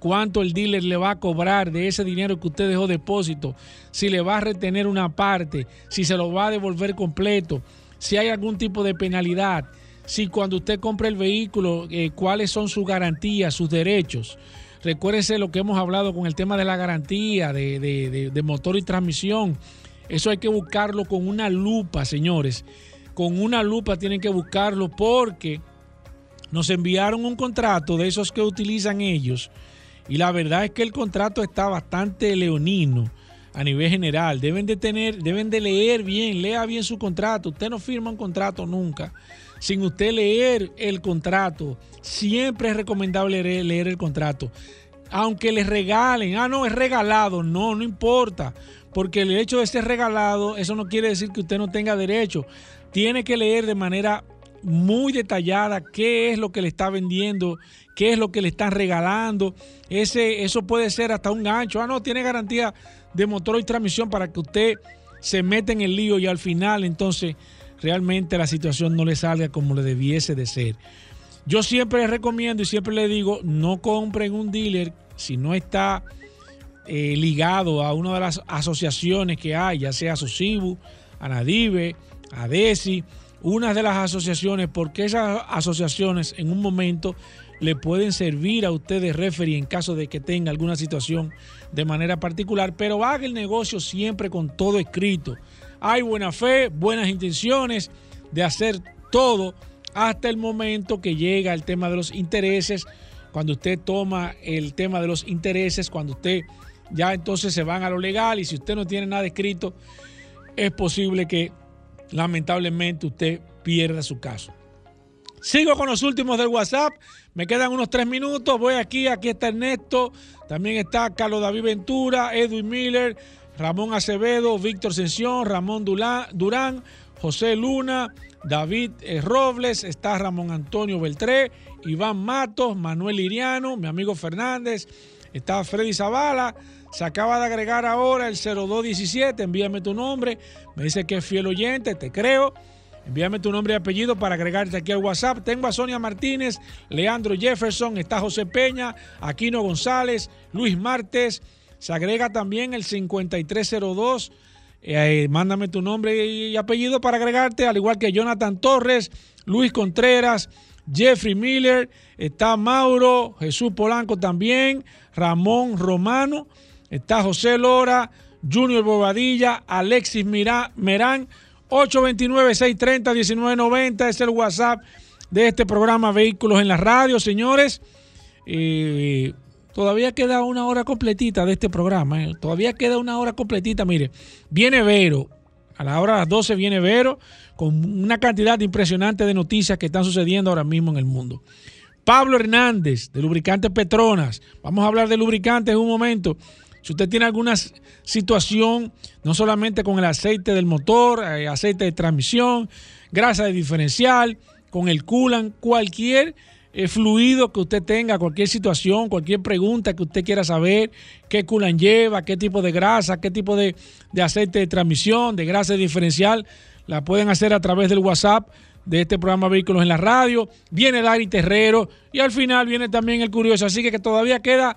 cuánto el dealer le va a cobrar de ese dinero que usted dejó depósito, si le va a retener una parte, si se lo va a devolver completo, si hay algún tipo de penalidad, si cuando usted compra el vehículo, eh, cuáles son sus garantías, sus derechos. Recuérdese lo que hemos hablado con el tema de la garantía de, de motor y transmisión. Eso hay que buscarlo con una lupa, señores con una lupa tienen que buscarlo porque nos enviaron un contrato de esos que utilizan ellos y la verdad es que el contrato está bastante leonino a nivel general. Deben de tener, deben de leer bien, lea bien su contrato. Usted no firma un contrato nunca sin usted leer el contrato. Siempre es recomendable leer, el contrato. Aunque les regalen, ah, no, es regalado, no, no importa. Porque el hecho de ser regalado, eso no quiere decir que usted no tenga derecho tiene que leer de manera muy detallada qué es lo que le está vendiendo, qué es lo que le están regalando. Ese, eso puede ser hasta un gancho. Ah, no, tiene garantía de motor y transmisión para que usted se meta en el lío y al final entonces realmente la situación no le salga como le debiese de ser. Yo siempre le recomiendo y siempre le digo, no compren un dealer si no está eh, ligado a una de las asociaciones que hay, ya sea Sosibu, Anadive, ADESI, una de las asociaciones, porque esas asociaciones en un momento le pueden servir a usted de referee en caso de que tenga alguna situación de manera particular, pero haga el negocio siempre con todo escrito. Hay buena fe, buenas intenciones de hacer todo hasta el momento que llega el tema de los intereses. Cuando usted toma el tema de los intereses, cuando usted ya entonces se van a lo legal y si usted no tiene nada escrito, es posible que lamentablemente usted pierda su caso. Sigo con los últimos del WhatsApp. Me quedan unos tres minutos. Voy aquí. Aquí está Ernesto. También está Carlos David Ventura, Edwin Miller, Ramón Acevedo, Víctor Sención, Ramón Durán, José Luna, David eh, Robles. Está Ramón Antonio Beltré, Iván Matos, Manuel Iriano, mi amigo Fernández. Está Freddy Zavala. Se acaba de agregar ahora el 0217. Envíame tu nombre. Me dice que es fiel oyente. Te creo. Envíame tu nombre y apellido para agregarte aquí al WhatsApp. Tengo a Sonia Martínez, Leandro Jefferson, está José Peña, Aquino González, Luis Martes. Se agrega también el 5302. Eh, mándame tu nombre y apellido para agregarte, al igual que Jonathan Torres, Luis Contreras, Jeffrey Miller, está Mauro, Jesús Polanco también, Ramón Romano. Está José Lora, Junior Bobadilla, Alexis Merán, 829-630-1990 es el WhatsApp de este programa Vehículos en la Radio, señores. Eh, todavía queda una hora completita de este programa. Eh. Todavía queda una hora completita. Mire, viene Vero. A la hora de las 12 viene Vero con una cantidad impresionante de noticias que están sucediendo ahora mismo en el mundo. Pablo Hernández, de Lubricantes Petronas. Vamos a hablar de lubricantes en un momento. Si usted tiene alguna situación, no solamente con el aceite del motor, eh, aceite de transmisión, grasa de diferencial, con el coolant, cualquier eh, fluido que usted tenga, cualquier situación, cualquier pregunta que usted quiera saber, qué coolant lleva, qué tipo de grasa, qué tipo de, de aceite de transmisión, de grasa diferencial, la pueden hacer a través del WhatsApp de este programa Vehículos en la Radio. Viene Dari Terrero y al final viene también el Curioso. Así que, que todavía queda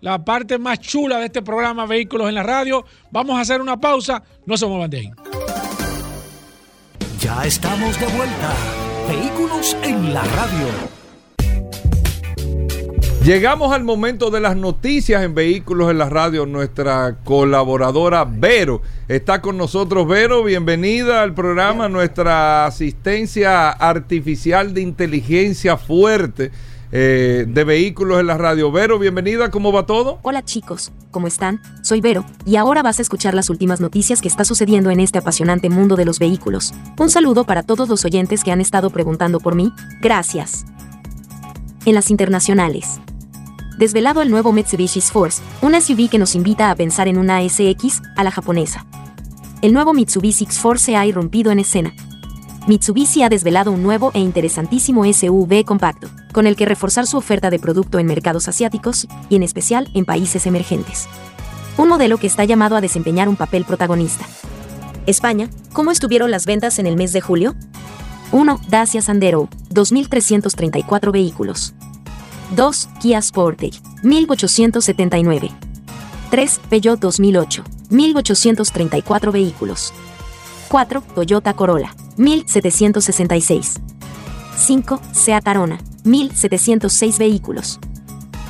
la parte más chula de este programa Vehículos en la Radio. Vamos a hacer una pausa. No se muevan de ahí. Ya estamos de vuelta. Vehículos en la Radio. Llegamos al momento de las noticias en Vehículos en la Radio. Nuestra colaboradora Vero está con nosotros. Vero, bienvenida al programa. Nuestra asistencia artificial de inteligencia fuerte eh, de Vehículos en la Radio. Vero, bienvenida. ¿Cómo va todo? Hola chicos, ¿cómo están? Soy Vero, y ahora vas a escuchar las últimas noticias que está sucediendo en este apasionante mundo de los vehículos. Un saludo para todos los oyentes que han estado preguntando por mí. Gracias. En las internacionales desvelado el nuevo Mitsubishi Force, un SUV que nos invita a pensar en una SX a la japonesa. El nuevo Mitsubishi X-Force se ha irrumpido en escena. Mitsubishi ha desvelado un nuevo e interesantísimo SUV compacto, con el que reforzar su oferta de producto en mercados asiáticos y en especial en países emergentes. Un modelo que está llamado a desempeñar un papel protagonista. España, ¿cómo estuvieron las ventas en el mes de julio? 1. Dacia Sandero, 2.334 vehículos. 2. Kia Sportage, 1879. 3. Peugeot 2008, 1834 vehículos. 4. Toyota Corolla, 1766. 5. Seat Arona, 1706 vehículos.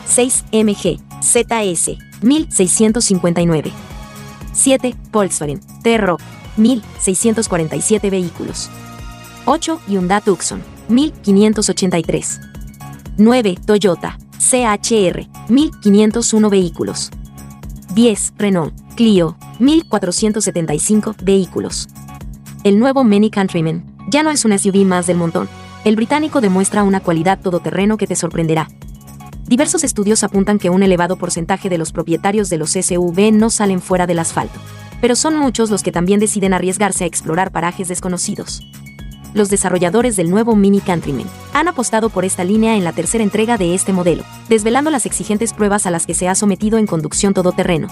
6. MG, ZS, 1659. 7. Volkswagen, T-Roc, 1647 vehículos. 8. Hyundai Tucson, 1583. 9. Toyota, CHR, 1501 vehículos. 10. Renault, Clio, 1475 vehículos. El nuevo Mini Countryman, ya no es un SUV más del montón. El británico demuestra una cualidad todoterreno que te sorprenderá. Diversos estudios apuntan que un elevado porcentaje de los propietarios de los SUV no salen fuera del asfalto, pero son muchos los que también deciden arriesgarse a explorar parajes desconocidos los desarrolladores del nuevo Mini Countryman han apostado por esta línea en la tercera entrega de este modelo, desvelando las exigentes pruebas a las que se ha sometido en conducción todoterreno.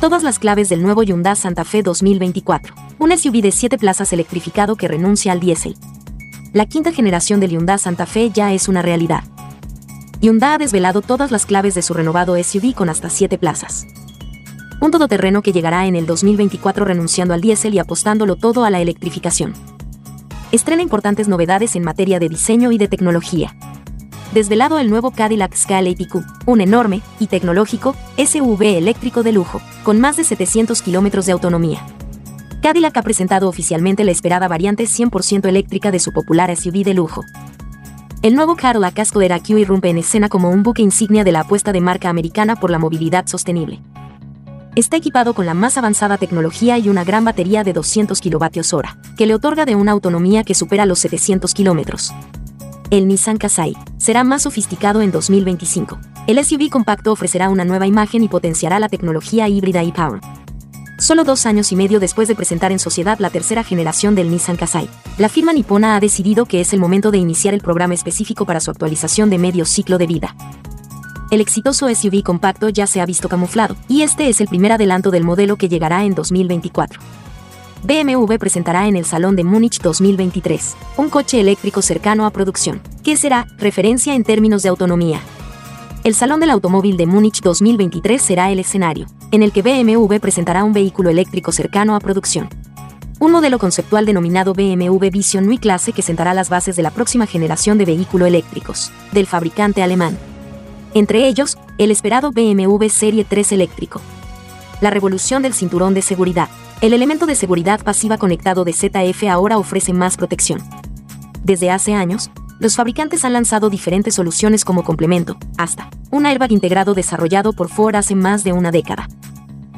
Todas las claves del nuevo Hyundai Santa Fe 2024, un SUV de 7 plazas electrificado que renuncia al diésel. La quinta generación del Hyundai Santa Fe ya es una realidad. Hyundai ha desvelado todas las claves de su renovado SUV con hasta 7 plazas. Un todoterreno que llegará en el 2024 renunciando al diésel y apostándolo todo a la electrificación estrena importantes novedades en materia de diseño y de tecnología. Desvelado el nuevo Cadillac Scale APQ, un enorme y tecnológico SUV eléctrico de lujo, con más de 700 kilómetros de autonomía. Cadillac ha presentado oficialmente la esperada variante 100% eléctrica de su popular SUV de lujo. El nuevo Cadillac Escalade Q irrumpe en escena como un buque insignia de la apuesta de marca americana por la movilidad sostenible. Está equipado con la más avanzada tecnología y una gran batería de 200 kWh, que le otorga de una autonomía que supera los 700 km. El Nissan Qashqai será más sofisticado en 2025. El SUV compacto ofrecerá una nueva imagen y potenciará la tecnología híbrida y power Solo dos años y medio después de presentar en sociedad la tercera generación del Nissan Qashqai, la firma nipona ha decidido que es el momento de iniciar el programa específico para su actualización de medio ciclo de vida el exitoso SUV compacto ya se ha visto camuflado, y este es el primer adelanto del modelo que llegará en 2024. BMW presentará en el Salón de Múnich 2023 un coche eléctrico cercano a producción, que será referencia en términos de autonomía. El Salón del Automóvil de Múnich 2023 será el escenario, en el que BMW presentará un vehículo eléctrico cercano a producción. Un modelo conceptual denominado BMW Vision Nui Clase que sentará las bases de la próxima generación de vehículos eléctricos, del fabricante alemán entre ellos, el esperado BMW Serie 3 eléctrico. La revolución del cinturón de seguridad. El elemento de seguridad pasiva conectado de ZF ahora ofrece más protección. Desde hace años, los fabricantes han lanzado diferentes soluciones como complemento, hasta un airbag integrado desarrollado por Ford hace más de una década.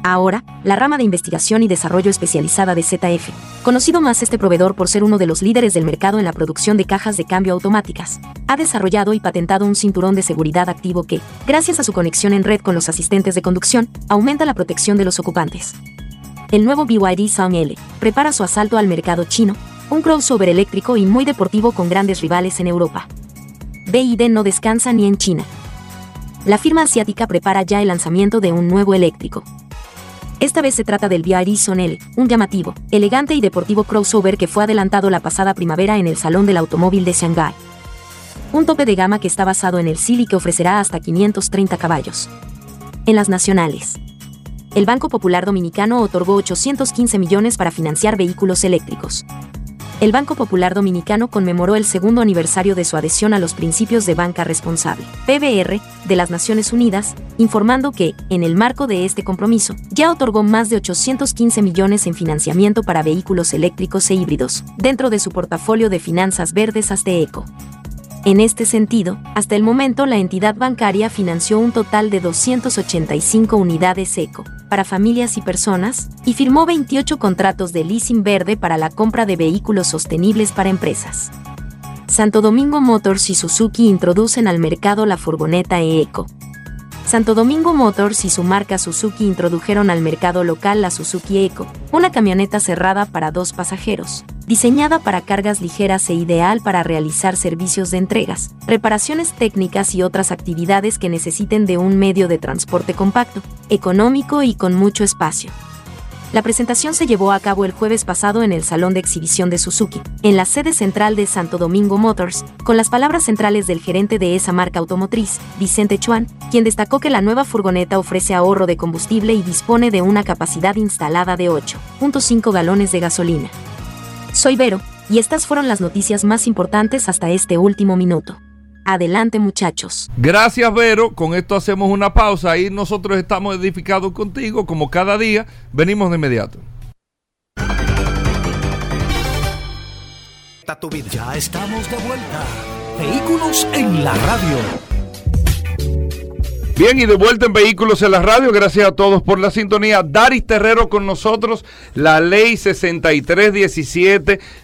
Ahora, la rama de investigación y desarrollo especializada de ZF, conocido más este proveedor por ser uno de los líderes del mercado en la producción de cajas de cambio automáticas, ha desarrollado y patentado un cinturón de seguridad activo que, gracias a su conexión en red con los asistentes de conducción, aumenta la protección de los ocupantes. El nuevo BYD Sound L prepara su asalto al mercado chino, un crossover eléctrico y muy deportivo con grandes rivales en Europa. BYD no descansa ni en China. La firma asiática prepara ya el lanzamiento de un nuevo eléctrico, esta vez se trata del BYD Sonel, un llamativo, elegante y deportivo crossover que fue adelantado la pasada primavera en el Salón del Automóvil de Shanghái. Un tope de gama que está basado en el SIL y que ofrecerá hasta 530 caballos. En las nacionales. El Banco Popular Dominicano otorgó 815 millones para financiar vehículos eléctricos el Banco Popular Dominicano conmemoró el segundo aniversario de su adhesión a los principios de banca responsable, PBR, de las Naciones Unidas, informando que, en el marco de este compromiso, ya otorgó más de 815 millones en financiamiento para vehículos eléctricos e híbridos, dentro de su portafolio de finanzas verdes Asteeco. En este sentido, hasta el momento la entidad bancaria financió un total de 285 unidades ECO para familias y personas y firmó 28 contratos de leasing verde para la compra de vehículos sostenibles para empresas. Santo Domingo Motors y Suzuki introducen al mercado la furgoneta e-Eco, Santo Domingo Motors y su marca Suzuki introdujeron al mercado local la Suzuki Eco, una camioneta cerrada para dos pasajeros, diseñada para cargas ligeras e ideal para realizar servicios de entregas, reparaciones técnicas y otras actividades que necesiten de un medio de transporte compacto, económico y con mucho espacio. La presentación se llevó a cabo el jueves pasado en el Salón de Exhibición de Suzuki, en la sede central de Santo Domingo Motors, con las palabras centrales del gerente de esa marca automotriz, Vicente Chuan, quien destacó que la nueva furgoneta ofrece ahorro de combustible y dispone de una capacidad instalada de 8.5 galones de gasolina. Soy Vero, y estas fueron las noticias más importantes hasta este último minuto. Adelante muchachos. Gracias Vero, con esto hacemos una pausa y nosotros estamos edificados contigo como cada día, venimos de inmediato. Ya estamos de vuelta. Vehículos en la radio. Bien, y de vuelta en Vehículos en la Radio, gracias a todos por la sintonía. Daris Terrero con nosotros, la ley 6317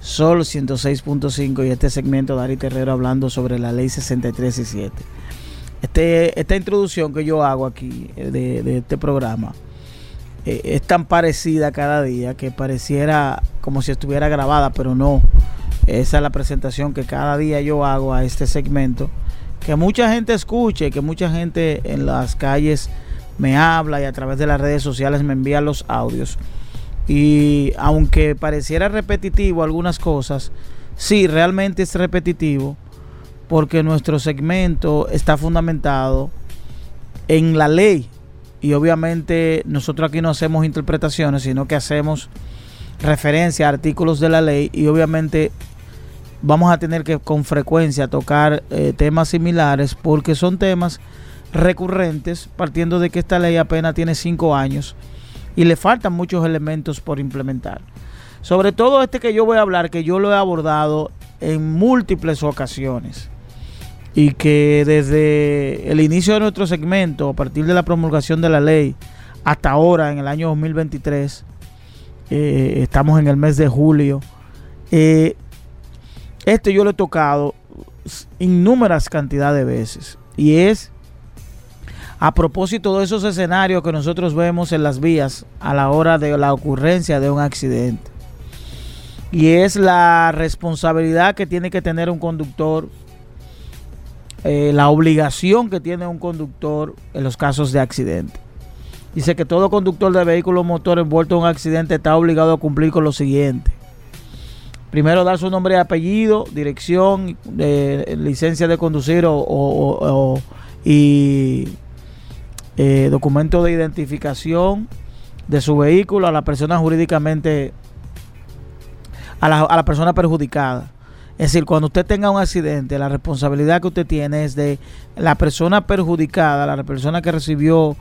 Sol 106.5 y este segmento de Ari Terrero hablando sobre la ley 63 y 7. Este, esta introducción que yo hago aquí eh, de, este programa eh, es tan parecida cada día que pareciera como si estuviera grabada, pero no. Esa es la presentación que cada día yo hago a este segmento. Que mucha gente escuche, que mucha gente en las calles me habla y a través de las redes sociales me envía los audios. Y aunque pareciera repetitivo algunas cosas, sí, realmente es repetitivo porque nuestro segmento está fundamentado en la ley. Y obviamente nosotros aquí no hacemos interpretaciones, sino que hacemos referencia a artículos de la ley y obviamente vamos a tener que con frecuencia tocar eh, temas similares porque son temas recurrentes partiendo de que esta ley apenas tiene cinco años y le faltan muchos elementos por implementar. Sobre todo este que yo voy a hablar, que yo lo he abordado en múltiples ocasiones y que desde el inicio de nuestro segmento, a partir de la promulgación de la ley, hasta ahora, en el año 2023, eh, estamos en el mes de julio, eh, este yo lo he tocado innúmeras cantidades de veces y es a propósito de esos escenarios que nosotros vemos en las vías a la hora de la ocurrencia de un accidente. Y es la responsabilidad que tiene que tener un conductor, eh, la obligación que tiene un conductor en los casos de accidente. Dice que todo conductor de vehículo motor envuelto en un accidente está obligado a cumplir con lo siguiente. Primero dar su nombre y apellido, dirección, de, licencia de conducir o, y eh, documento de identificación, de su vehículo a la persona jurídicamente, a la, a persona perjudicada. Es decir, cuando usted tenga un accidente, la responsabilidad que usted tiene es de la persona perjudicada, la persona que recibió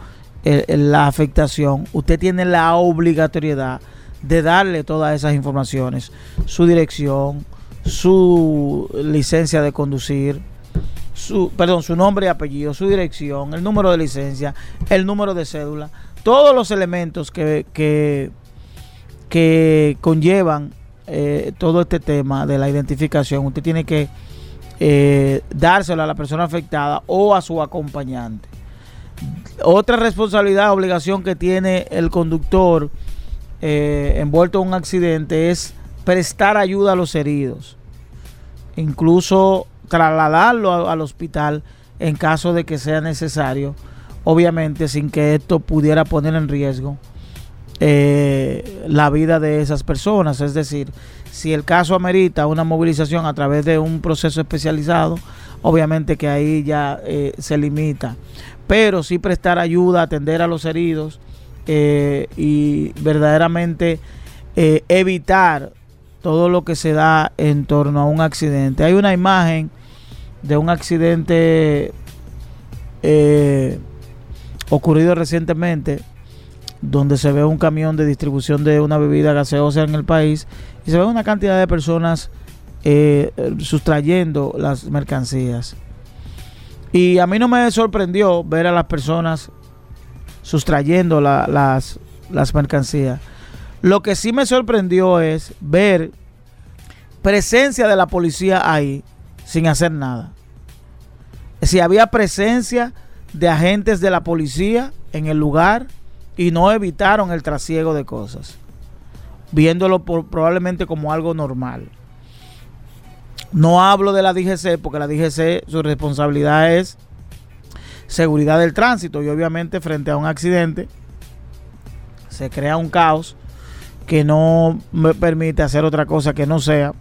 eh, eh, la afectación. Usted tiene la obligatoriedad de darle todas esas informaciones, su dirección, su licencia de conducir, su, perdón, su nombre y apellido, su dirección, el número de licencia, el número de cédula, todos los elementos que, que, que conllevan eh, todo este tema de la identificación, usted tiene que eh, dárselo a la persona afectada o a su acompañante. Otra responsabilidad, obligación que tiene el conductor eh, envuelto en un accidente es prestar ayuda a los heridos, incluso trasladarlo al hospital en caso de que sea necesario, obviamente sin que esto pudiera poner en riesgo eh, la vida de esas personas. Es decir, si el caso amerita una movilización a través de un proceso especializado, obviamente que ahí ya eh, se limita. Pero sí prestar ayuda, atender a los heridos eh, y verdaderamente evitar todo lo que se da en torno a un accidente. Hay una imagen de un accidente ocurrido recientemente donde se ve un camión de distribución de una bebida gaseosa en el país y se ve una cantidad de personas eh, sustrayendo las mercancías. Y a mí no me sorprendió ver a las personas sustrayendo las, las mercancías. Lo que sí me sorprendió es ver presencia de la policía ahí sin hacer nada. Si había presencia de agentes de la policía en el lugar y no evitaron el trasiego de cosas, viéndolo probablemente como algo normal. No hablo de la DGC porque la DGC su responsabilidad es seguridad del tránsito y obviamente frente a un accidente se crea un caos que no me permite hacer otra cosa que no sea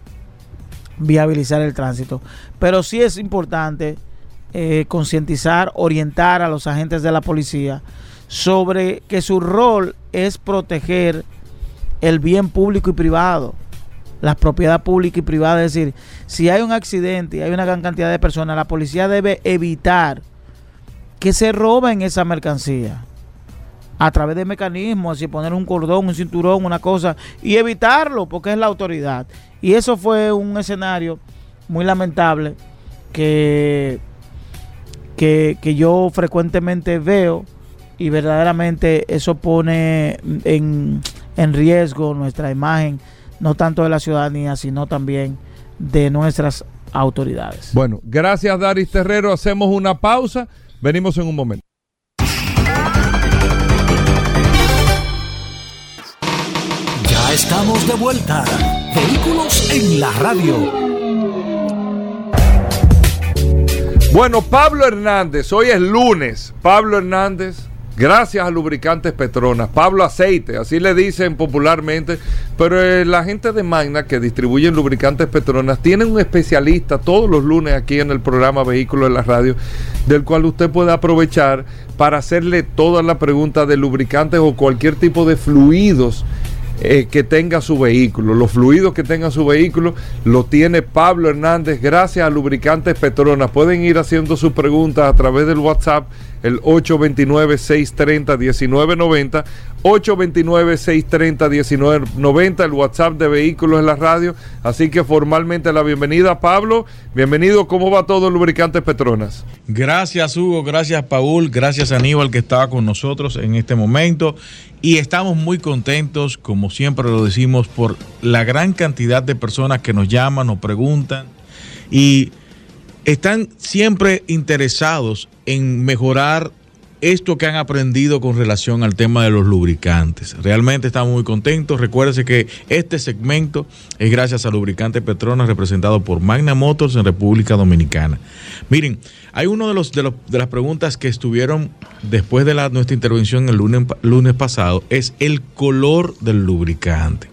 viabilizar el tránsito. Pero sí es importante eh, concientizar, orientar a los agentes de la policía sobre que su rol es proteger el bien público y privado, la propiedad pública y privada. Es decir, si hay un accidente y hay una gran cantidad de personas, la policía debe evitar que se roben esa mercancía a través de mecanismos, así poner un cordón, un cinturón, una cosa, y evitarlo, porque es la autoridad. Y eso fue un escenario muy lamentable que, que, que yo frecuentemente veo y verdaderamente eso pone en, riesgo nuestra imagen, no tanto de la ciudadanía, sino también de nuestras autoridades. Bueno, gracias Daris Terrero, hacemos una pausa, venimos en un momento. Estamos de vuelta. Vehículos en la radio. Bueno, Pablo Hernández, hoy es lunes. Pablo Hernández Gracias a Lubricantes Petronas. Pablo Aceite, así le dicen popularmente. Pero eh, la gente de Magna que distribuyen lubricantes Petronas tienen un especialista todos los lunes aquí en el programa Vehículos en la Radio, del cual usted puede aprovechar para hacerle todas las preguntas de lubricantes o cualquier tipo de fluidos eh, que tenga su vehículo. Los fluidos que tenga su vehículo lo tiene Pablo Hernández gracias a Lubricantes Petronas. Pueden ir haciendo sus preguntas a través del WhatsApp el 829-630-1990, 829-630-1990, el WhatsApp de Vehículos en la Radio. Así que formalmente la bienvenida, Pablo. Bienvenido, ¿cómo va todo Lubricantes Petronas? Gracias, Hugo, gracias, Paul, gracias, Aníbal, que estaba con nosotros en este momento. Y estamos muy contentos, como siempre lo decimos, por la gran cantidad de personas que nos llaman, nos preguntan y están siempre interesados en mejorar esto que han aprendido con relación al tema de los lubricantes. Realmente estamos muy contentos. Recuérdense que este segmento es gracias a Lubricante Petronas representado por Magna Motors en República Dominicana. Miren, hay uno de los de, las preguntas que estuvieron después de nuestra intervención el lunes, lunes pasado es el color del lubricante.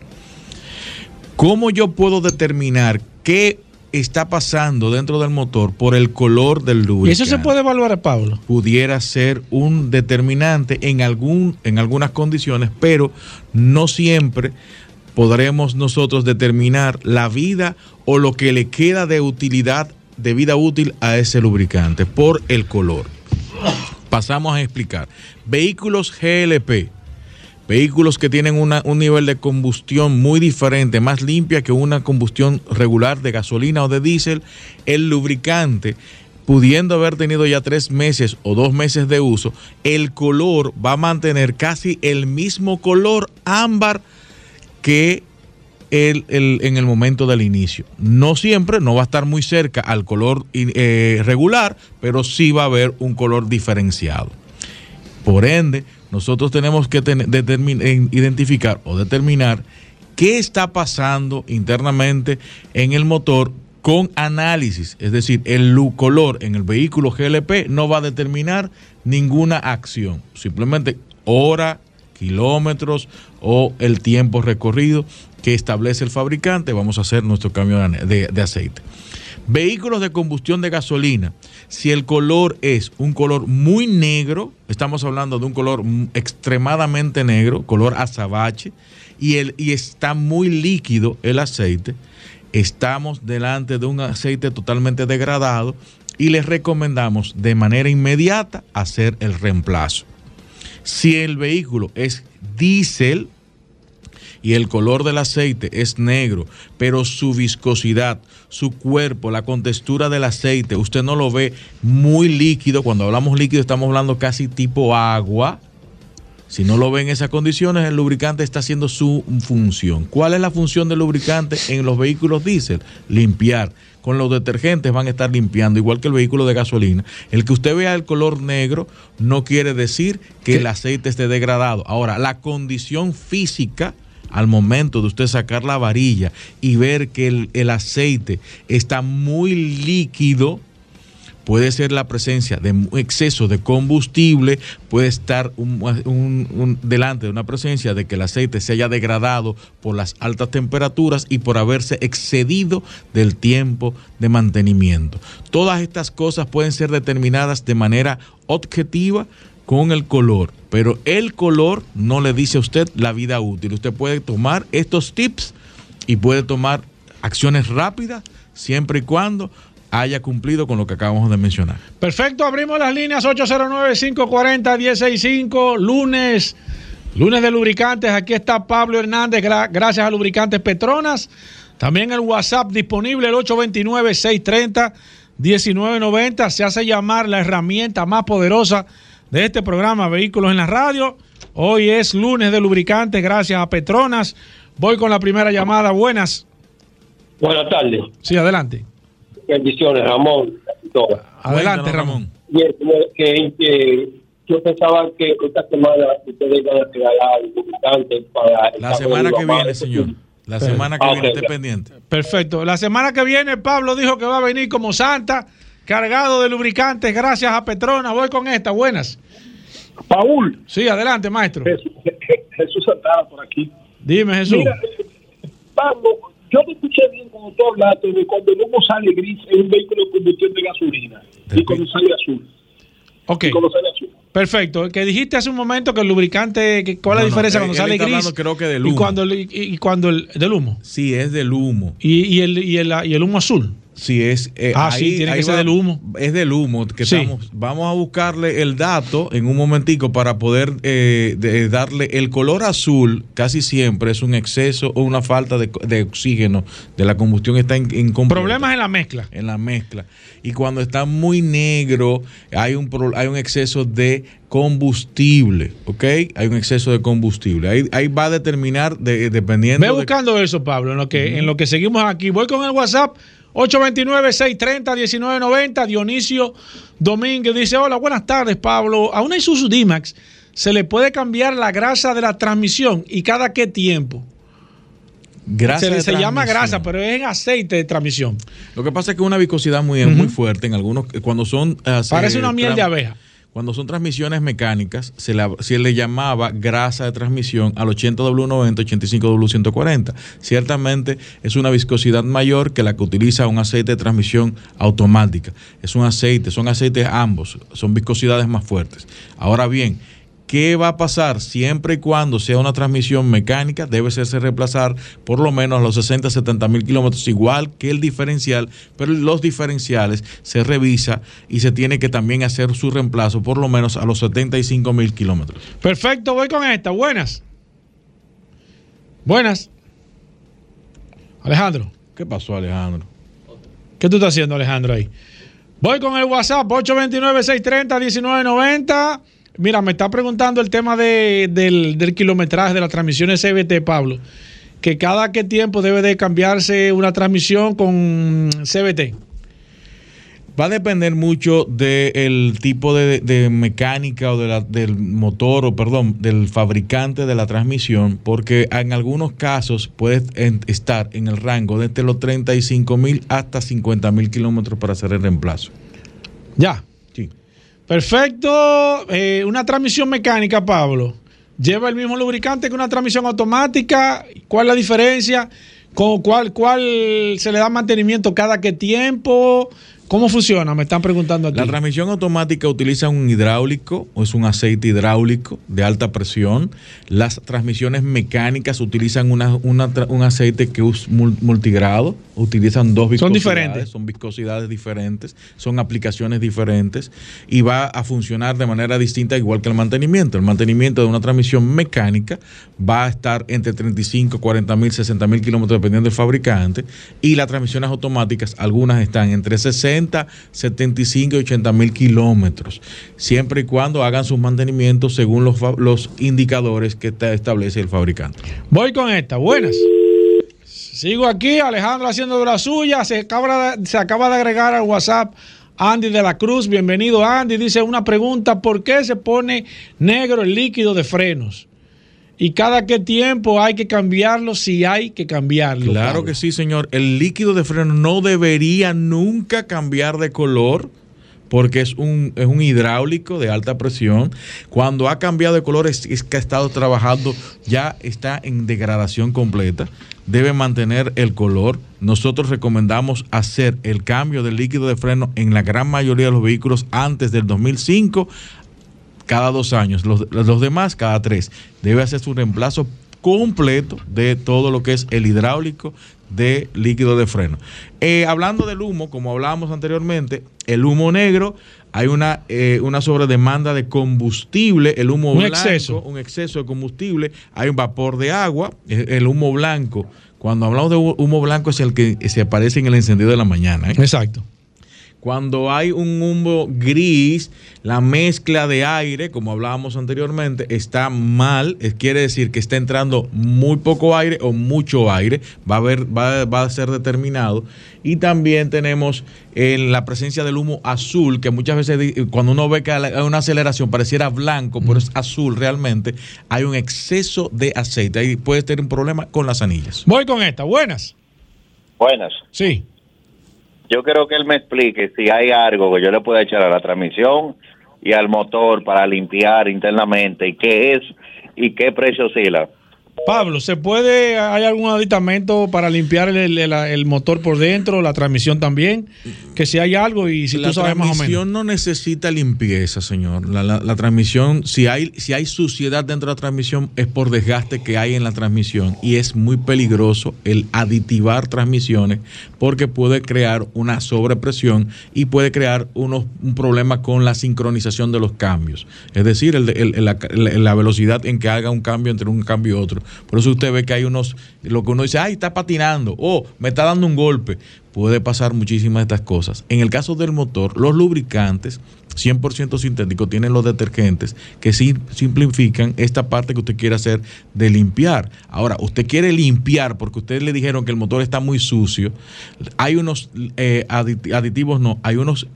¿Cómo yo puedo determinar qué está pasando dentro del motor por el color del lubricante. ¿Y eso se puede evaluar, Pablo? Pudiera ser un determinante en, algún, en algunas condiciones, pero no siempre podremos nosotros determinar la vida o lo que le queda de utilidad, de vida útil a ese lubricante por el color. Pasamos a explicar. Vehículos GLP Vehículos que tienen un nivel de combustión muy diferente, más limpia que una combustión regular de gasolina o de diésel, el lubricante pudiendo haber tenido ya tres meses o dos meses de uso, el color va a mantener casi el mismo color ámbar que el, en el momento del inicio. No siempre, no va a estar muy cerca al color eh, regular, pero sí va a haber un color diferenciado. Por ende, nosotros tenemos que identificar o determinar qué está pasando internamente en el motor con análisis, es decir, el color en el vehículo GLP no va a determinar ninguna acción, simplemente hora, kilómetros o el tiempo recorrido que establece el fabricante, vamos a hacer nuestro cambio de aceite. Vehículos de combustión de gasolina, si el color es un color muy negro, estamos hablando de un color extremadamente negro, color azabache, y, el, y está muy líquido el aceite, estamos delante de un aceite totalmente degradado y les recomendamos de manera inmediata hacer el reemplazo. Si el vehículo es diésel, y el color del aceite es negro, pero su viscosidad, su cuerpo, la contextura del aceite, usted no lo ve muy líquido. Cuando hablamos líquido estamos hablando casi tipo agua. Si no lo ve en esas condiciones, el lubricante está haciendo su función. ¿Cuál es la función del lubricante en los vehículos diésel? Limpiar. Con los detergentes van a estar limpiando, igual que el vehículo de gasolina. El que usted vea el color negro no quiere decir que el aceite esté degradado. Ahora, la condición física al momento de usted sacar la varilla y ver que el, aceite está muy líquido, puede ser la presencia de exceso de combustible, puede estar delante de una presencia de que el aceite se haya degradado por las altas temperaturas y por haberse excedido del tiempo de mantenimiento. Todas estas cosas pueden ser determinadas de manera objetiva con el color, pero el color no le dice a usted la vida útil. Usted puede tomar estos tips y puede tomar acciones rápidas siempre y cuando haya cumplido con lo que acabamos de mencionar. Perfecto, abrimos las líneas 809-540-165, lunes, lunes de lubricantes. Aquí está Pablo Hernández, gracias a Lubricantes Petronas. También el WhatsApp disponible, el 829-630-1990. Se hace llamar la herramienta más poderosa de este programa Vehículos en la Radio. Hoy es lunes de lubricantes, gracias a Petronas. Voy con la primera llamada. Buenas. Buenas tardes. Sí, adelante. Bendiciones, Ramón. Adelante, Ramón. yo pensaba que esta semana ustedes iban a regalar lubricantes para... La semana que viene, señor. La semana que viene, esté pendiente. Perfecto. La semana que viene, Pablo dijo que va a venir como Santa cargado de lubricantes gracias a Petrona. Voy con esta, buenas. Paul. Sí, adelante, maestro. Jesús, Santana por aquí. Dime, Jesús. Mira, Pablo, yo te escuché bien cuando tú hablaste de cuando el humo sale gris en un vehículo de combustión de gasolina y cuando sale azul. Ok. Perfecto. Que dijiste hace un momento que el lubricante, ¿cuál es la diferencia cuando sale gris? creo que del humo. Y cuando, y, cuando el del humo. Sí, es del humo. Y, y, el, y, el, y el humo azul. Sí, es. Eh, ah, sí, tiene que ser del humo. Es del humo. Que estamos, vamos a buscarle el dato en un momentico para poder eh, darle el color azul. Casi siempre es un exceso o una falta de, oxígeno de la combustión. Está en, Problemas en la mezcla. En la mezcla. Y cuando está muy negro, hay un, hay un exceso de combustible, ¿ok? Hay un exceso de combustible. Ahí, ahí va a determinar dependiendo. Ve buscando eso, Pablo, en lo que, en lo que seguimos aquí. Voy con el WhatsApp 829-630-1990. Dionisio Domínguez dice: Hola, buenas tardes, Pablo. A una Isuzu D-Max se le puede cambiar la grasa de la transmisión y cada qué tiempo. Grasa se, llama grasa, pero es aceite de transmisión. Lo que pasa es que una viscosidad muy, muy fuerte en algunos, cuando son... Parece una miel de abeja Cuando son transmisiones mecánicas, se, le llamaba grasa de transmisión al 80W90, 85W140. Ciertamente es una viscosidad mayor que la que utiliza un aceite de transmisión automática. Es un aceite, son aceites ambos, son viscosidades más fuertes. Ahora bien, ¿Qué va a pasar siempre y cuando sea una transmisión mecánica? Debe hacerse reemplazar por lo menos a los 60, 70 mil kilómetros, igual que el diferencial, pero los diferenciales se revisa y se tiene que también hacer su reemplazo por lo menos a los 75 mil kilómetros. Perfecto, voy con esta. Buenas. Buenas. Alejandro, ¿Qué pasó, Alejandro? ¿qué tú estás haciendo, Alejandro, ahí? Voy con el WhatsApp 829-630-1990. Mira, me está preguntando el tema de- del, del kilometraje de las transmisiones CBT, Pablo. Que cada qué tiempo debe de cambiarse una transmisión con CBT. Va a depender mucho del tipo de, de mecánica o de la- del motor, o perdón, del fabricante de la transmisión, porque en algunos casos puede estar en el rango desde los 35 mil hasta 50 mil kilómetros para hacer el reemplazo. Ya. Perfecto. Eh, una transmisión mecánica, Pablo. ¿Lleva el mismo lubricante que una transmisión automática? ¿Cuál es la diferencia? ¿Con cuál, ¿Cuál se le da mantenimiento cada qué tiempo? ¿Cómo funciona? Me están preguntando aquí. La transmisión automática utiliza un hidráulico, o es un aceite hidráulico de alta presión. Las transmisiones mecánicas utilizan una, un aceite que es mul- multigrado, utilizan dos Son viscosidades. diferentes. Son viscosidades diferentes, son aplicaciones diferentes y va a funcionar de manera distinta igual que el mantenimiento. El mantenimiento de una transmisión mecánica va a estar entre 35, 40 mil, 60 mil kilómetros dependiendo del fabricante y las transmisiones automáticas, algunas están entre 60, 75 y 80 mil kilómetros, siempre y cuando hagan sus mantenimientos según los, indicadores que establece el fabricante. Voy con esta. Buenas. Sigo aquí, Alejandro haciendo de la suya. Se acaba de agregar al WhatsApp Andy de la Cruz. Bienvenido, Andy. Dice una pregunta: ¿por qué se pone negro el líquido de frenos? ¿Y cada qué tiempo hay que cambiarlo si hay que cambiarlo? Claro Pablo? que sí, señor. El líquido de freno no debería nunca cambiar de color porque es un, es un hidráulico de alta presión. Cuando ha cambiado de color es, es que ha estado trabajando, ya está en degradación completa. Debe mantener el color. Nosotros recomendamos hacer el cambio del líquido de freno en la gran mayoría de los vehículos antes del 2005 cada dos años, los, los demás cada tres. Debe hacer su reemplazo completo de todo lo que es el hidráulico de líquido de freno. Eh, hablando del humo, como hablábamos anteriormente, el humo negro, hay una, eh, una sobredemanda de combustible, el humo Un blanco, exceso. un exceso de combustible, hay un vapor de agua, el humo blanco. Cuando hablamos de hu- humo blanco es el que se aparece en el encendido de la mañana. ¿eh? Exacto. Cuando hay un humo gris, la mezcla de aire, como hablábamos anteriormente, está mal. Es- quiere decir que está entrando muy poco aire o mucho aire. Va a, haber, va, va a ser determinado. Y también tenemos eh, la presencia del humo azul, que muchas veces di- cuando uno ve que hay una aceleración pareciera blanco, pero es azul realmente. Hay un exceso de aceite. Ahí puede tener un problema con las anillas. Voy con esta. Buenas. Buenas. Sí. Yo quiero que él me explique si hay algo que yo le pueda echar a la transmisión y al motor para limpiar internamente y qué es y qué precio oscila. Pablo, ¿se puede, hay algún aditamento para limpiar el, el- el motor por dentro, la transmisión también? Que si hay algo y si la tú sabes más o menos. transmisión no necesita limpieza, señor. La, la- la transmisión, si hay, si hay suciedad dentro de la transmisión, es por desgaste que hay en la transmisión. Y es muy peligroso el aditivar transmisiones porque puede crear una sobrepresión y puede crear unos, un problema con la sincronización de los cambios. Es decir, el la, la velocidad en que haga un cambio entre un cambio y otro. Por eso usted ve que hay unos, lo que uno dice, ay, está patinando, o me está dando un golpe. Puede pasar muchísimas de estas cosas. En el caso del motor, los lubricantes 100% sintéticos tienen los detergentes que simplifican esta parte que usted quiere hacer de limpiar. Ahora, usted quiere limpiar porque ustedes le dijeron que el motor está muy sucio. Hay unos eh, adit- aditivos, no, hay unos